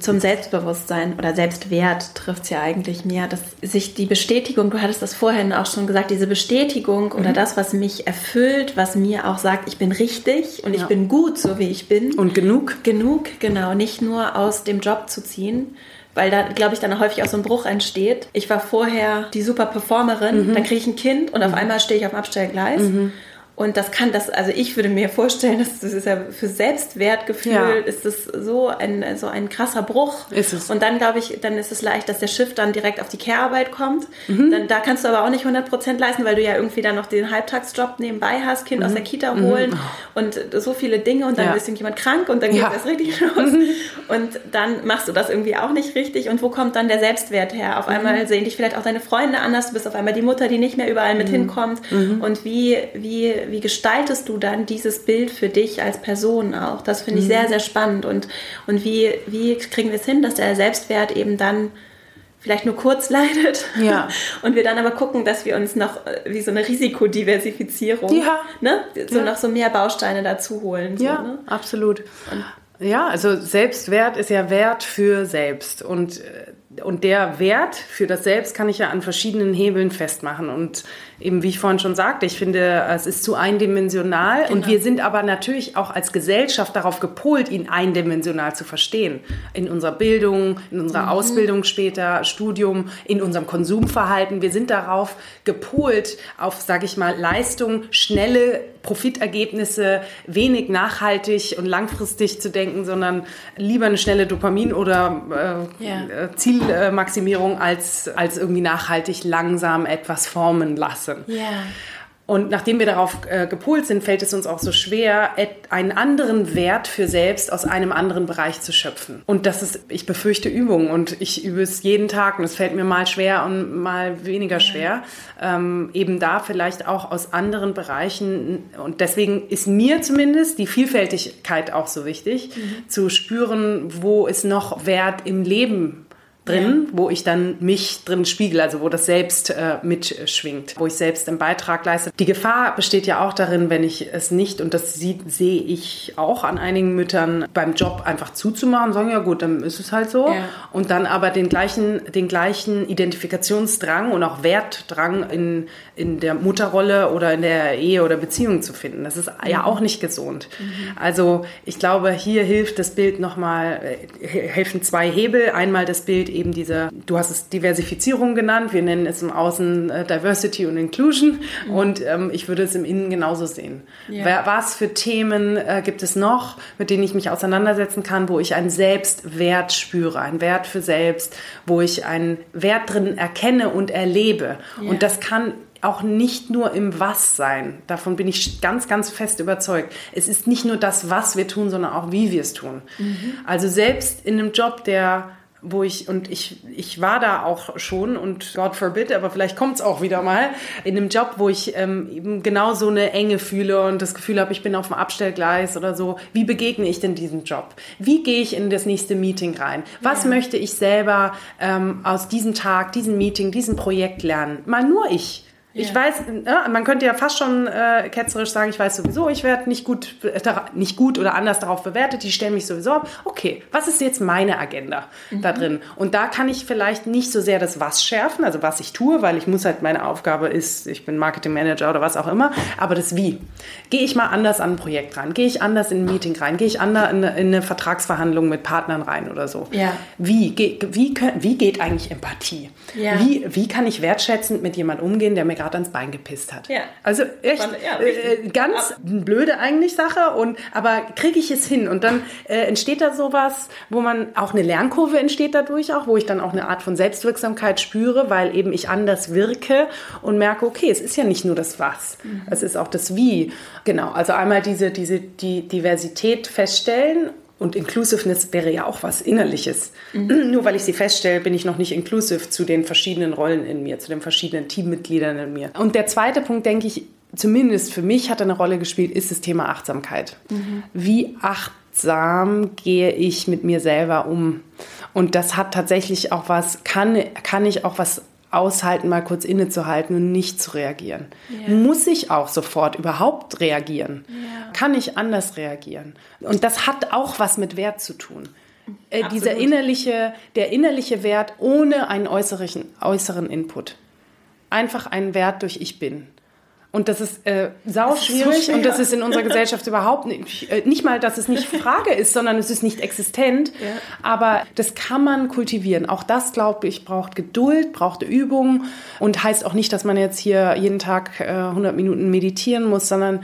zum Selbstbewusstsein oder Selbstwert trifft es ja eigentlich mehr, dass sich die Bestätigung, du hattest das vorhin auch schon gesagt, diese Bestätigung mhm. oder das, was mich erfüllt, was mir auch sagt, ich bin richtig und ja. ich bin gut, so wie ich bin. Und genug. Genug, genau. Nicht nur aus dem Job zu ziehen, weil da, glaube ich, dann häufig auch so ein Bruch entsteht. Ich war vorher die super Performerin, mhm. dann kriege ich ein Kind und auf mhm. einmal stehe ich auf dem Abstellgleis. Mhm. Und das kann das, also ich würde mir vorstellen, dass das ist ja für Selbstwertgefühl ja. ist das so ein, so ein krasser Bruch. Ist es. Und dann glaube ich, dann ist es leicht, dass der Shift dann direkt auf die Care-Arbeit kommt. Mhm. Dann, da kannst du aber auch nicht 100% leisten, weil du ja irgendwie dann noch den Halbtagsjob nebenbei hast, Kind mhm. aus der Kita mhm. holen mhm. und so viele Dinge und dann ja. ist irgendjemand krank und dann geht ja. das richtig los. Mhm. Und dann machst du das irgendwie auch nicht richtig. Und wo kommt dann der Selbstwert her? Auf mhm. einmal sehen dich vielleicht auch deine Freunde anders, du bist auf einmal die Mutter, die nicht mehr überall mit hinkommt. Und wie, wie wie gestaltest du dann dieses Bild für dich als Person auch? Das finde ich mhm. sehr, sehr spannend. Und, und wie, wie kriegen wir es hin, dass der Selbstwert eben dann vielleicht nur kurz leidet ja. und wir dann aber gucken, dass wir uns noch äh, wie so eine Risikodiversifizierung, ja. ne? so ja. noch so mehr Bausteine dazu holen. So, ja, ne? absolut. Und ja, also Selbstwert ist ja Wert für selbst und äh, und der Wert für das Selbst kann ich ja an verschiedenen Hebeln festmachen. Und eben, wie ich vorhin schon sagte, ich finde, es ist zu eindimensional. Genau. Und wir sind aber natürlich auch als Gesellschaft darauf gepolt, ihn eindimensional zu verstehen. In unserer Bildung, in unserer mhm. Ausbildung später, Studium, in unserem Konsumverhalten. Wir sind darauf gepolt, auf, sage ich mal, Leistung, schnelle Profitergebnisse, wenig nachhaltig und langfristig zu denken, sondern lieber eine schnelle Dopamin- oder äh, ja. Äh, Ziel Zielmaximierung als, als irgendwie nachhaltig langsam etwas formen lassen. Ja. Und nachdem wir darauf äh, gepolt sind, fällt es uns auch so schwer, einen anderen Wert für selbst aus einem anderen Bereich zu schöpfen. Und das ist, ich befürchte Übung und ich übe es jeden Tag und es fällt mir mal schwer und mal weniger schwer. Ähm, eben da vielleicht auch aus anderen Bereichen. Und deswegen ist mir zumindest die Vielfältigkeit auch so wichtig, mhm. zu spüren, wo ist noch Wert im Leben drin, wo ich dann mich drin spiegel, also wo das selbst äh, mitschwingt, wo ich selbst einen Beitrag leiste. Die Gefahr besteht ja auch darin, wenn ich es nicht, und das sieht, sehe ich auch an einigen Müttern, beim Job einfach zuzumachen, sagen, ja gut, dann ist es halt so. Ja. Und dann aber den gleichen, den gleichen Identifikationsdrang und auch Wertdrang in, in der Mutterrolle oder in der Ehe oder Beziehung zu finden. Das ist mhm. ja auch nicht gesund. Mhm. Also ich glaube, hier hilft das Bild nochmal, äh, helfen zwei Hebel. Einmal das Bild eben diese, du hast es Diversifizierung genannt, wir nennen es im Außen äh, Diversity und Inclusion mhm. und ähm, ich würde es im Innen genauso sehen. Ja. Was für Themen äh, gibt es noch, mit denen ich mich auseinandersetzen kann, wo ich einen Selbstwert spüre, einen Wert für selbst, wo ich einen Wert drin erkenne und erlebe. Ja. Und das kann auch nicht nur im Was sein. Davon bin ich ganz, ganz fest überzeugt. Es ist nicht nur das, was wir tun, sondern auch wie wir es tun. Mhm. Also selbst in einem Job, der wo ich, und ich, ich war da auch schon und God forbid, aber vielleicht kommt es auch wieder mal, in einem Job, wo ich ähm, eben genau so eine Enge fühle und das Gefühl habe, ich bin auf dem Abstellgleis oder so. Wie begegne ich denn diesem Job? Wie gehe ich in das nächste Meeting rein? Was ja. möchte ich selber ähm, aus diesem Tag, diesem Meeting, diesem Projekt lernen? Mal nur ich. Ich weiß, ja, man könnte ja fast schon äh, ketzerisch sagen, ich weiß sowieso, ich werde nicht gut, äh, nicht gut oder anders darauf bewertet, die stellen mich sowieso ab. Okay, was ist jetzt meine Agenda mhm. da drin? Und da kann ich vielleicht nicht so sehr das Was schärfen, also was ich tue, weil ich muss halt, meine Aufgabe ist, ich bin Marketingmanager oder was auch immer, aber das Wie. Gehe ich mal anders an ein Projekt ran? Gehe ich anders in ein Meeting rein? Gehe ich anders in eine, in eine Vertragsverhandlung mit Partnern rein oder so? Ja. Wie, ge, wie, wie geht eigentlich Empathie? Ja. Wie, wie kann ich wertschätzend mit jemandem umgehen, der mir gerade ans Bein gepisst hat. Ja. Also echt ja, äh, ganz Ab. blöde eigentlich Sache und aber kriege ich es hin und dann äh, entsteht da sowas, wo man auch eine Lernkurve entsteht dadurch auch, wo ich dann auch eine Art von Selbstwirksamkeit spüre, weil eben ich anders wirke und merke, okay, es ist ja nicht nur das Was, mhm. es ist auch das Wie. Genau, also einmal diese diese die Diversität feststellen und Inclusiveness wäre ja auch was Innerliches. Mhm. Nur weil ich sie feststelle, bin ich noch nicht inclusive zu den verschiedenen Rollen in mir, zu den verschiedenen Teammitgliedern in mir. Und der zweite Punkt, denke ich, zumindest für mich hat eine Rolle gespielt, ist das Thema Achtsamkeit. Mhm. Wie achtsam gehe ich mit mir selber um? Und das hat tatsächlich auch was, kann, kann ich auch was aushalten, mal kurz innezuhalten und nicht zu reagieren. Ja. Muss ich auch sofort überhaupt reagieren? Ja. Kann ich anders reagieren? Und das hat auch was mit Wert zu tun. Äh, dieser innerliche, der innerliche Wert ohne einen äußeren, äußeren Input. Einfach ein Wert durch Ich bin. Und das ist äh, sau schwierig so und das ist in unserer Gesellschaft überhaupt nicht, äh, nicht mal, dass es nicht Frage ist, sondern es ist nicht existent. Ja. Aber das kann man kultivieren. Auch das, glaube ich, braucht Geduld, braucht Übung und heißt auch nicht, dass man jetzt hier jeden Tag äh, 100 Minuten meditieren muss, sondern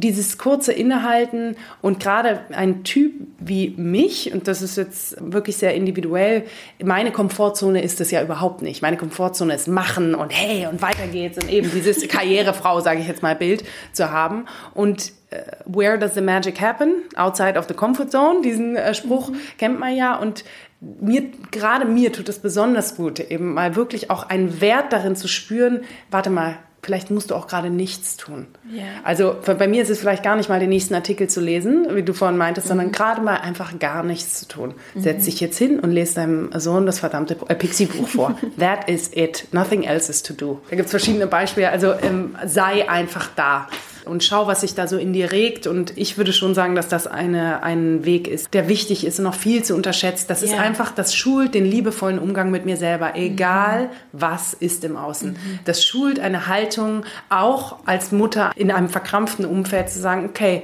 dieses kurze Innehalten und gerade ein Typ wie mich, und das ist jetzt wirklich sehr individuell, meine Komfortzone ist es ja überhaupt nicht. Meine Komfortzone ist machen und hey und weiter geht's und eben dieses Karrierefrau, sage ich jetzt mal, Bild zu haben. Und uh, where does the magic happen? Outside of the comfort zone, diesen äh, Spruch mhm. kennt man ja. Und mir, gerade mir tut es besonders gut, eben mal wirklich auch einen Wert darin zu spüren, warte mal, vielleicht musst du auch gerade nichts tun. Yeah. Also bei mir ist es vielleicht gar nicht mal den nächsten Artikel zu lesen, wie du vorhin meintest, mhm. sondern gerade mal einfach gar nichts zu tun. Mhm. Setz dich jetzt hin und lese deinem Sohn das verdammte äh, Pixie-Buch vor. That is it. Nothing else is to do. Da gibt es verschiedene Beispiele. Also ähm, sei einfach da und schau, was sich da so in dir regt. Und ich würde schon sagen, dass das eine, ein Weg ist, der wichtig ist und noch viel zu unterschätzt. Das yeah. ist einfach, das schult den liebevollen Umgang mit mir selber, egal mhm. was ist im Außen. Mhm. Das schult eine Haltung, auch als Mutter in einem verkrampften Umfeld zu sagen, okay,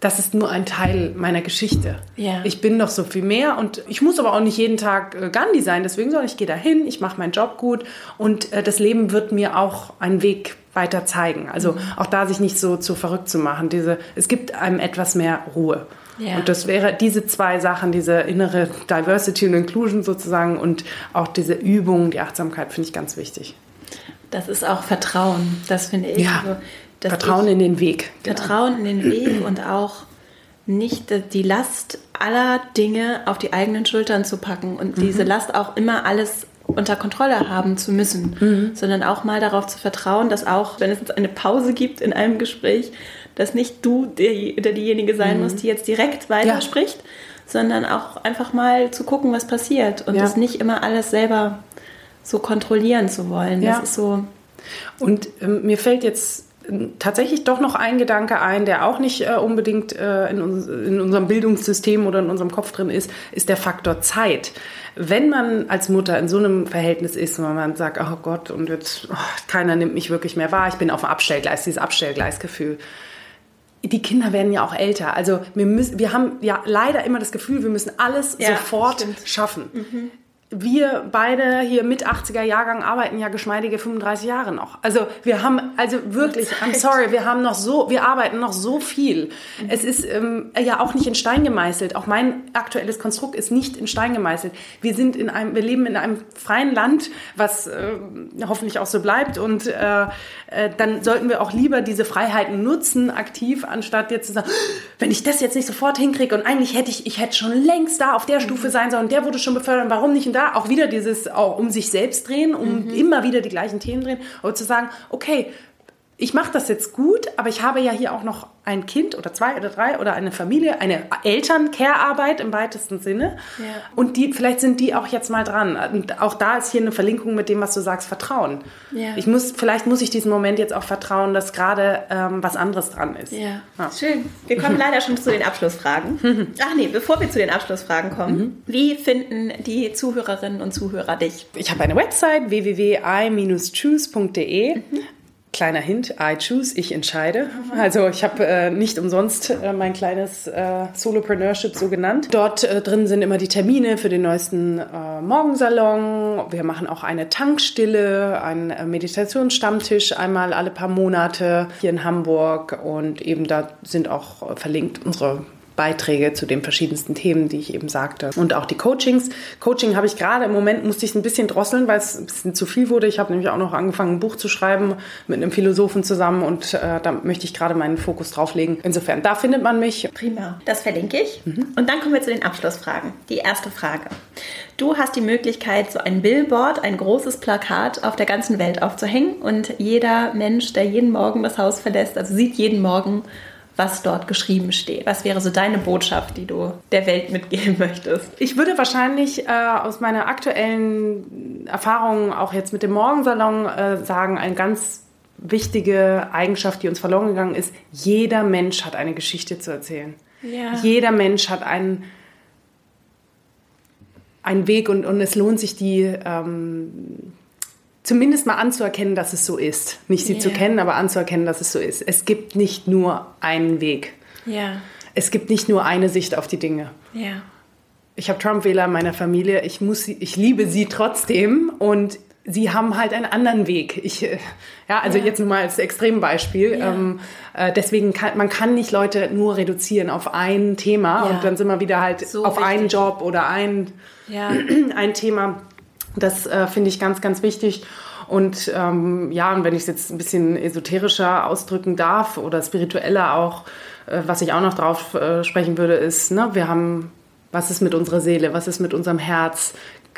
das ist nur ein Teil meiner Geschichte. Yeah. Ich bin noch so viel mehr und ich muss aber auch nicht jeden Tag äh, Gandhi sein. Deswegen soll ich gehe dahin, ich mache meinen Job gut und äh, das Leben wird mir auch einen Weg weiter zeigen. Also mhm. auch da sich nicht so zu verrückt zu machen. Diese, es gibt einem etwas mehr Ruhe. Ja. Und das wäre diese zwei Sachen, diese innere Diversity und Inclusion sozusagen und auch diese Übung, die Achtsamkeit, finde ich ganz wichtig. Das ist auch Vertrauen, das finde ich. Ja. Also, Vertrauen in den Weg. Genau. Vertrauen in den Weg und auch nicht die Last aller Dinge auf die eigenen Schultern zu packen und mhm. diese Last auch immer alles unter Kontrolle haben zu müssen, mhm. sondern auch mal darauf zu vertrauen, dass auch, wenn es eine Pause gibt in einem Gespräch, dass nicht du der, oder diejenige sein mhm. musst, die jetzt direkt weiterspricht, ja. sondern auch einfach mal zu gucken, was passiert und ja. das nicht immer alles selber so kontrollieren zu wollen. Ja. Das ist so. Und ähm, mir fällt jetzt tatsächlich doch noch ein Gedanke ein, der auch nicht äh, unbedingt äh, in, uns, in, unserem Bildungssystem oder in unserem Kopf drin ist, ist der Faktor Zeit. Wenn man als Mutter in so einem Verhältnis ist, wo man sagt, oh Gott, und jetzt, oh, keiner nimmt mich wirklich mehr wahr, ich bin auf dem Abstellgleis, dieses Abstellgleisgefühl. Die Kinder werden ja auch älter. Also wir, müssen, wir haben ja leider immer das Gefühl, wir müssen alles ja, sofort stimmt. schaffen. Mhm wir beide hier mit 80er Jahrgang arbeiten ja geschmeidige 35 Jahre noch. Also wir haben, also wirklich, I'm sorry, wir haben noch so, wir arbeiten noch so viel. Mhm. Es ist ähm, ja auch nicht in Stein gemeißelt. Auch mein aktuelles Konstrukt ist nicht in Stein gemeißelt. Wir sind in einem, wir leben in einem freien Land, was äh, hoffentlich auch so bleibt. Und äh, äh, dann sollten wir auch lieber diese Freiheiten nutzen, aktiv, anstatt jetzt zu sagen, wenn ich das jetzt nicht sofort hinkriege und eigentlich hätte ich, ich hätte schon längst da auf der Stufe mhm. sein sollen, der wurde schon befördert, warum nicht? Da auch wieder dieses auch um sich selbst drehen, um mhm. immer wieder die gleichen Themen drehen, aber zu sagen, okay, ich mache das jetzt gut, aber ich habe ja hier auch noch ein Kind oder zwei oder drei oder eine Familie, eine Eltern-Care-Arbeit im weitesten Sinne. Ja. Und die, vielleicht sind die auch jetzt mal dran. Und auch da ist hier eine Verlinkung mit dem, was du sagst, Vertrauen. Ja. Ich muss, vielleicht muss ich diesen Moment jetzt auch vertrauen, dass gerade ähm, was anderes dran ist. Ja. ja. Schön. Wir kommen leider schon zu den Abschlussfragen. Ach nee, bevor wir zu den Abschlussfragen kommen, mhm. wie finden die Zuhörerinnen und Zuhörer dich? Ich habe eine Website www.i-choose.de. Mhm kleiner Hint, I choose, ich entscheide. Also ich habe äh, nicht umsonst äh, mein kleines äh, Solopreneurship so genannt. Dort äh, drin sind immer die Termine für den neuesten äh, Morgensalon. Wir machen auch eine Tankstille, einen äh, Meditationsstammtisch einmal alle paar Monate hier in Hamburg und eben da sind auch verlinkt unsere Beiträge zu den verschiedensten Themen, die ich eben sagte. Und auch die Coachings. Coaching habe ich gerade im Moment, musste ich es ein bisschen drosseln, weil es ein bisschen zu viel wurde. Ich habe nämlich auch noch angefangen, ein Buch zu schreiben mit einem Philosophen zusammen und äh, da möchte ich gerade meinen Fokus drauf legen. Insofern, da findet man mich. Prima. Das verlinke ich. Mhm. Und dann kommen wir zu den Abschlussfragen. Die erste Frage. Du hast die Möglichkeit, so ein Billboard, ein großes Plakat auf der ganzen Welt aufzuhängen und jeder Mensch, der jeden Morgen das Haus verlässt, also sieht jeden Morgen, was dort geschrieben steht. Was wäre so deine Botschaft, die du der Welt mitgeben möchtest? Ich würde wahrscheinlich äh, aus meiner aktuellen Erfahrung auch jetzt mit dem Morgensalon äh, sagen, eine ganz wichtige Eigenschaft, die uns verloren gegangen ist, jeder Mensch hat eine Geschichte zu erzählen. Ja. Jeder Mensch hat einen, einen Weg und, und es lohnt sich, die ähm, zumindest mal anzuerkennen, dass es so ist. Nicht sie yeah. zu kennen, aber anzuerkennen, dass es so ist. Es gibt nicht nur einen Weg. Ja. Es gibt nicht nur eine Sicht auf die Dinge. Ja. Ich habe Trump-Wähler in meiner Familie. Ich, muss sie, ich liebe sie trotzdem und sie haben halt einen anderen Weg. Ich, äh, ja, also jetzt nur mal als Extrembeispiel. Ähm, äh, deswegen kann man kann nicht Leute nur reduzieren auf ein Thema und dann sind wir wieder halt so auf wichtig. einen Job oder ein, ein Thema. Das äh, finde ich ganz, ganz wichtig. Und ähm, ja, und wenn ich es jetzt ein bisschen esoterischer ausdrücken darf oder spiritueller auch, äh, was ich auch noch drauf äh, sprechen würde, ist, ne, wir haben, was ist mit unserer Seele, was ist mit unserem Herz?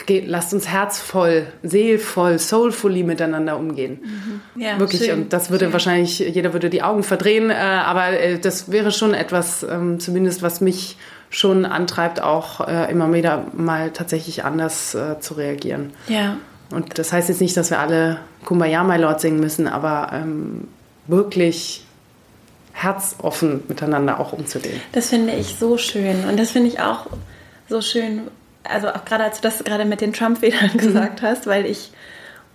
Ge lasst uns herzvoll, seelvoll, soulfully miteinander umgehen. Mhm. Ja, Wirklich. Schön. Und das würde schön. wahrscheinlich, jeder würde die Augen verdrehen, äh, aber äh, das wäre schon etwas, ähm, zumindest was mich schon antreibt, auch äh, immer wieder mal tatsächlich anders äh, zu reagieren. Ja. Und das heißt jetzt nicht, dass wir alle Kumbaya, my Lord singen müssen, aber ähm, wirklich herzoffen miteinander auch umzugehen. Das finde ich so schön. Und das finde ich auch so schön, also auch gerade als du das gerade mit den Trump-Wählern mhm. gesagt hast, weil ich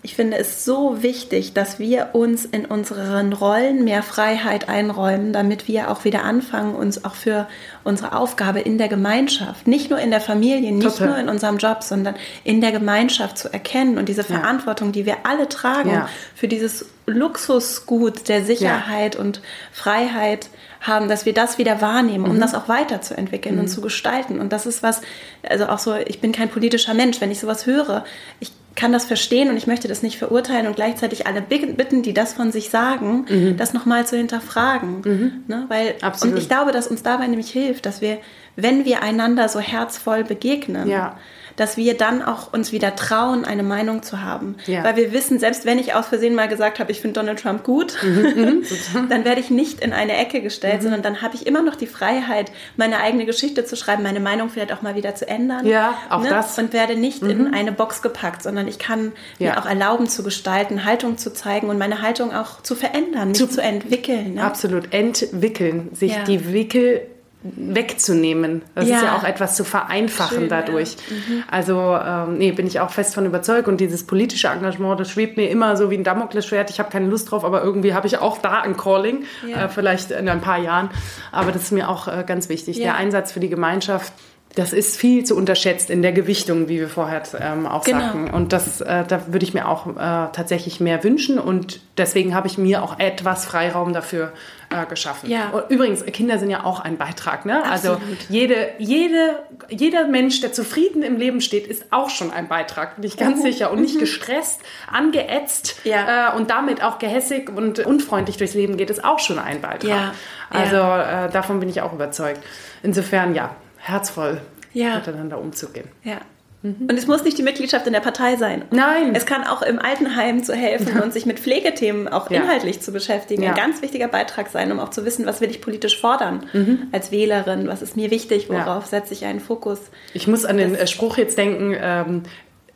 ich finde es so wichtig, dass wir uns in unseren Rollen mehr Freiheit einräumen, damit wir auch wieder anfangen, uns auch für unsere Aufgabe in der Gemeinschaft, nicht nur in der Familie, nicht Total. nur in unserem Job, sondern in der Gemeinschaft zu erkennen und diese Verantwortung, die wir alle tragen ja. für dieses Luxusgut der Sicherheit ja. und Freiheit haben, dass wir das wieder wahrnehmen, um mhm. das auch weiterzuentwickeln mhm. und zu gestalten. Und das ist was, also auch so, ich bin kein politischer Mensch, wenn ich sowas höre, ich kann das verstehen und ich möchte das nicht verurteilen und gleichzeitig alle bitten, die das von sich sagen, mhm. das nochmal zu hinterfragen. Mhm. Ne? Weil, Absolut. Und ich glaube, dass uns dabei nämlich hilft, dass wir, wenn wir einander so herzvoll begegnen, ja dass wir dann auch uns wieder trauen, eine Meinung zu haben. Ja. Weil wir wissen, selbst wenn ich aus Versehen mal gesagt habe, ich finde Donald Trump gut, mhm, mhm. dann werde ich nicht in eine Ecke gestellt, mhm. sondern dann habe ich immer noch die Freiheit, meine eigene Geschichte zu schreiben, meine Meinung vielleicht auch mal wieder zu ändern. Ja, auch ne? das. Und werde nicht mhm. in eine Box gepackt, sondern ich kann ja. mir auch erlauben zu gestalten, Haltung zu zeigen und meine Haltung auch zu verändern, zu, zu entwickeln. Ne? Absolut, entwickeln, sich ja. die Wickel wegzunehmen. Das ja. ist ja auch etwas zu vereinfachen Schön, dadurch. Ja. Mhm. Also ähm, nee, bin ich auch fest von überzeugt. Und dieses politische Engagement, das schwebt mir immer so wie ein Damoklesschwert. Ich habe keine Lust drauf, aber irgendwie habe ich auch da ein Calling, ja. äh, vielleicht in ein paar Jahren. Aber das ist mir auch äh, ganz wichtig. Der Einsatz für die Gemeinschaft, Das ist viel zu unterschätzt in der Gewichtung, wie wir vorher ähm, auch Genau. sagten. Und das, äh, da würde ich mir auch äh, tatsächlich mehr wünschen. Und deswegen habe ich mir auch etwas Freiraum dafür äh, geschaffen. Ja. Und übrigens, Kinder sind ja auch ein Beitrag. Ne? Also jede, jede, jeder Mensch, der zufrieden im Leben steht, ist auch schon ein Beitrag, bin ich ganz sicher. Und nicht gestresst, angeätzt Mhm. Ja. äh, und damit auch gehässig und unfreundlich durchs Leben geht, ist auch schon ein Beitrag. Ja. Also äh, davon bin ich auch überzeugt. Insofern, ja, herzvoll miteinander umzugehen. Ja. Und es muss nicht die Mitgliedschaft in der Partei sein. Nein. Es kann auch im Altenheim zu helfen und sich mit Pflegethemen auch Ja. inhaltlich zu beschäftigen. Ja. Ein ganz wichtiger Beitrag sein, um auch zu wissen, was will ich politisch fordern als Wählerin, was ist mir wichtig, worauf Ja. setze ich einen Fokus. Ich muss an den äh, Spruch jetzt denken, ähm,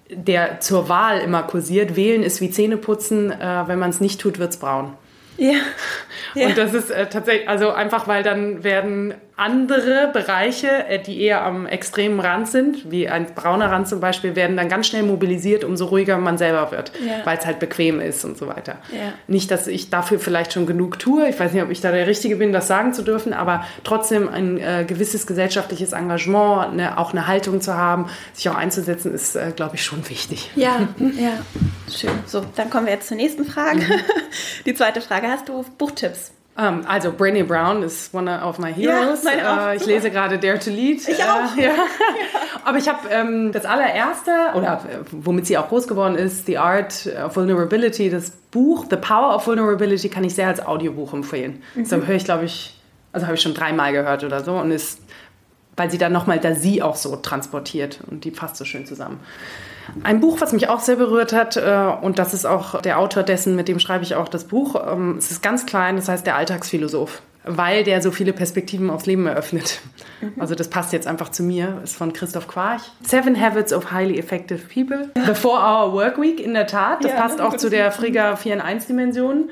der zur Wahl immer kursiert. Wählen ist wie Zähneputzen. Äh, wenn man es nicht tut, wird es braun. Ja. ja. Und das ist äh, tatsächlich, also einfach, weil dann werden andere Bereiche, äh, die eher am extremen Rand sind, wie ein brauner Rand zum Beispiel, werden dann ganz schnell mobilisiert, umso ruhiger man selber wird, Ja. weil es halt bequem ist und so weiter. Ja. Nicht, dass ich dafür vielleicht schon genug tue, ich weiß nicht, ob ich da der Richtige bin, das sagen zu dürfen, aber trotzdem ein äh, gewisses gesellschaftliches Engagement, eine, auch eine Haltung zu haben, sich auch einzusetzen, ist, äh, glaube ich, schon wichtig. Ja, ja. Schön. So, dann kommen wir jetzt zur nächsten Frage. Die zweite Frage. Hast du Buchtipps? Ähm, also Brené Brown ist one of my heroes. Ja, auch. Äh, ich lese gerade Dare to Lead. Ich auch. Äh, ja. Aber ich habe ähm, das allererste, oder äh, womit sie auch groß geworden ist, The Art of Vulnerability, das Buch The Power of Vulnerability kann ich sehr als Audiobuch empfehlen. Mhm. Das höre ich, glaube ich, also habe ich schon dreimal gehört oder so und ist, weil sie dann nochmal da sie auch so transportiert und die passt so schön zusammen. Ein Buch, was mich auch sehr berührt hat, äh, und das ist auch der Autor dessen, mit dem schreibe ich auch das Buch. Ähm, es ist ganz klein, das heißt der Alltagsphilosoph, weil der so viele Perspektiven aufs Leben eröffnet. Also das passt jetzt einfach zu mir, ist von Christoph Quarch. Seven Habits of Highly Effective People. Before Our Work Week, in der Tat. Das Ja, passt auch zu der Frigga 4 in 1 Dimension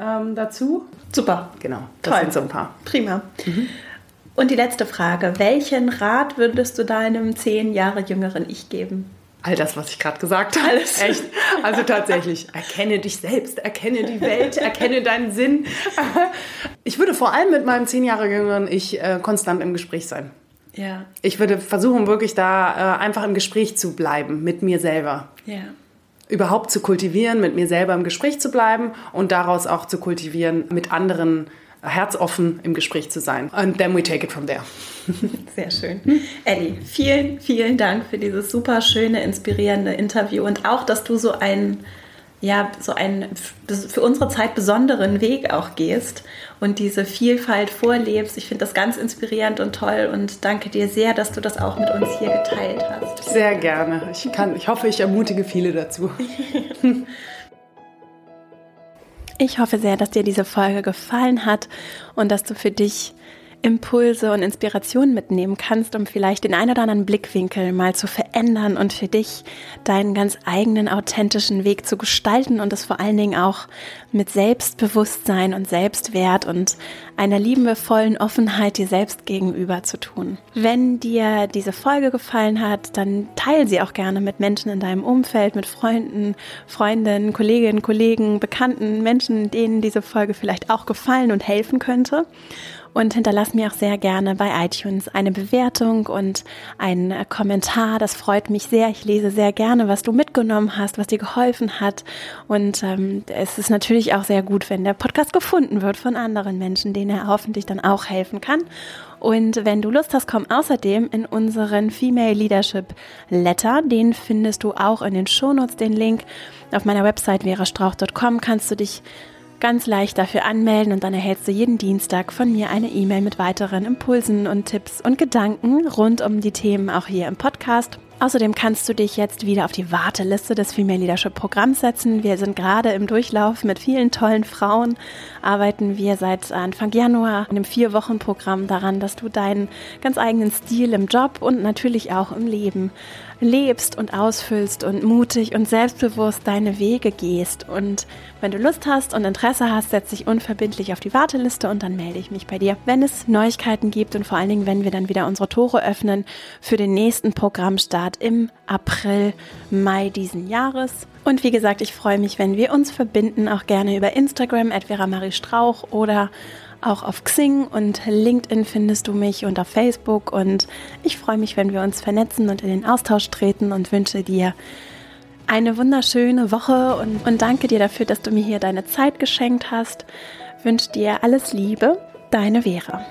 ähm, dazu. Super. Genau, das Toll. sind so ein paar. Prima. Und die letzte Frage. Welchen Rat würdest du deinem zehn Jahre jüngeren Ich geben? All das, was ich gerade gesagt habe. Alles. Echt. Also tatsächlich, erkenne dich selbst, erkenne die Welt, erkenne deinen Sinn. Ich würde vor allem mit meinem zehn Jahre jüngeren Ich äh, konstant im Gespräch sein. Ja. Ich würde versuchen, wirklich da äh, einfach im Gespräch zu bleiben mit mir selber. Ja. Überhaupt zu kultivieren, mit mir selber im Gespräch zu bleiben und daraus auch zu kultivieren, mit anderen herzoffen im Gespräch zu sein. And then we take it from there. Sehr schön. Elli, vielen, vielen Dank für dieses super schöne, inspirierende Interview und auch, dass du so einen, ja, so einen für unsere Zeit besonderen Weg auch gehst und diese Vielfalt vorlebst. Ich finde das ganz inspirierend und toll und danke dir sehr, dass du das auch mit uns hier geteilt hast. Sehr gerne. Ich, kann, ich hoffe, ich ermutige viele dazu. Ich hoffe sehr, dass dir diese Folge gefallen hat und dass du für dich Impulse und Inspirationen mitnehmen kannst, um vielleicht den ein oder anderen Blickwinkel mal zu verändern und für dich deinen ganz eigenen authentischen Weg zu gestalten und es vor allen Dingen auch mit Selbstbewusstsein und Selbstwert und einer liebevollen Offenheit dir selbst gegenüber zu tun. Wenn dir diese Folge gefallen hat, dann teile sie auch gerne mit Menschen in deinem Umfeld, mit Freunden, Freundinnen, Kolleginnen, Kollegen, Bekannten, Menschen, denen diese Folge vielleicht auch gefallen und helfen könnte. Und hinterlass mir auch sehr gerne bei iTunes eine Bewertung und einen äh, Kommentar. Das freut mich sehr. Ich lese sehr gerne, was du mitgenommen hast, was dir geholfen hat. Und ähm, es ist natürlich auch sehr gut, wenn der Podcast gefunden wird von anderen Menschen, denen er hoffentlich dann auch helfen kann. Und wenn du Lust hast, komm außerdem in unseren Female Leadership Letter. Den findest du auch in den Shownotes, den Link. Auf meiner Website verastrauch.com kannst du dich ganz leicht dafür anmelden und dann erhältst du jeden Dienstag von mir eine E-Mail mit weiteren Impulsen und Tipps und Gedanken rund um die Themen auch hier im Podcast. Außerdem kannst du dich jetzt wieder auf die Warteliste des Female Leadership Programms setzen. Wir sind gerade im Durchlauf mit vielen tollen Frauen, arbeiten wir seit Anfang Januar in einem Vier-Wochen-Programm daran, dass du deinen ganz eigenen Stil im Job und natürlich auch im Leben lebst und ausfüllst und mutig und selbstbewusst deine Wege gehst. Und wenn du Lust hast und Interesse hast, setz dich unverbindlich auf die Warteliste und dann melde ich mich bei dir, wenn es Neuigkeiten gibt und vor allen Dingen, wenn wir dann wieder unsere Tore öffnen für den nächsten Programmstart im April, Mai diesen Jahres. Und wie gesagt, ich freue mich, wenn wir uns verbinden, auch gerne über Instagram, Vera Marie Strauch oder auch auf Xing und LinkedIn findest du mich und auf Facebook. Und ich freue mich, wenn wir uns vernetzen und in den Austausch treten und wünsche dir eine wunderschöne Woche und, und danke dir dafür, dass du mir hier deine Zeit geschenkt hast. Wünsche dir alles Liebe, deine Vera.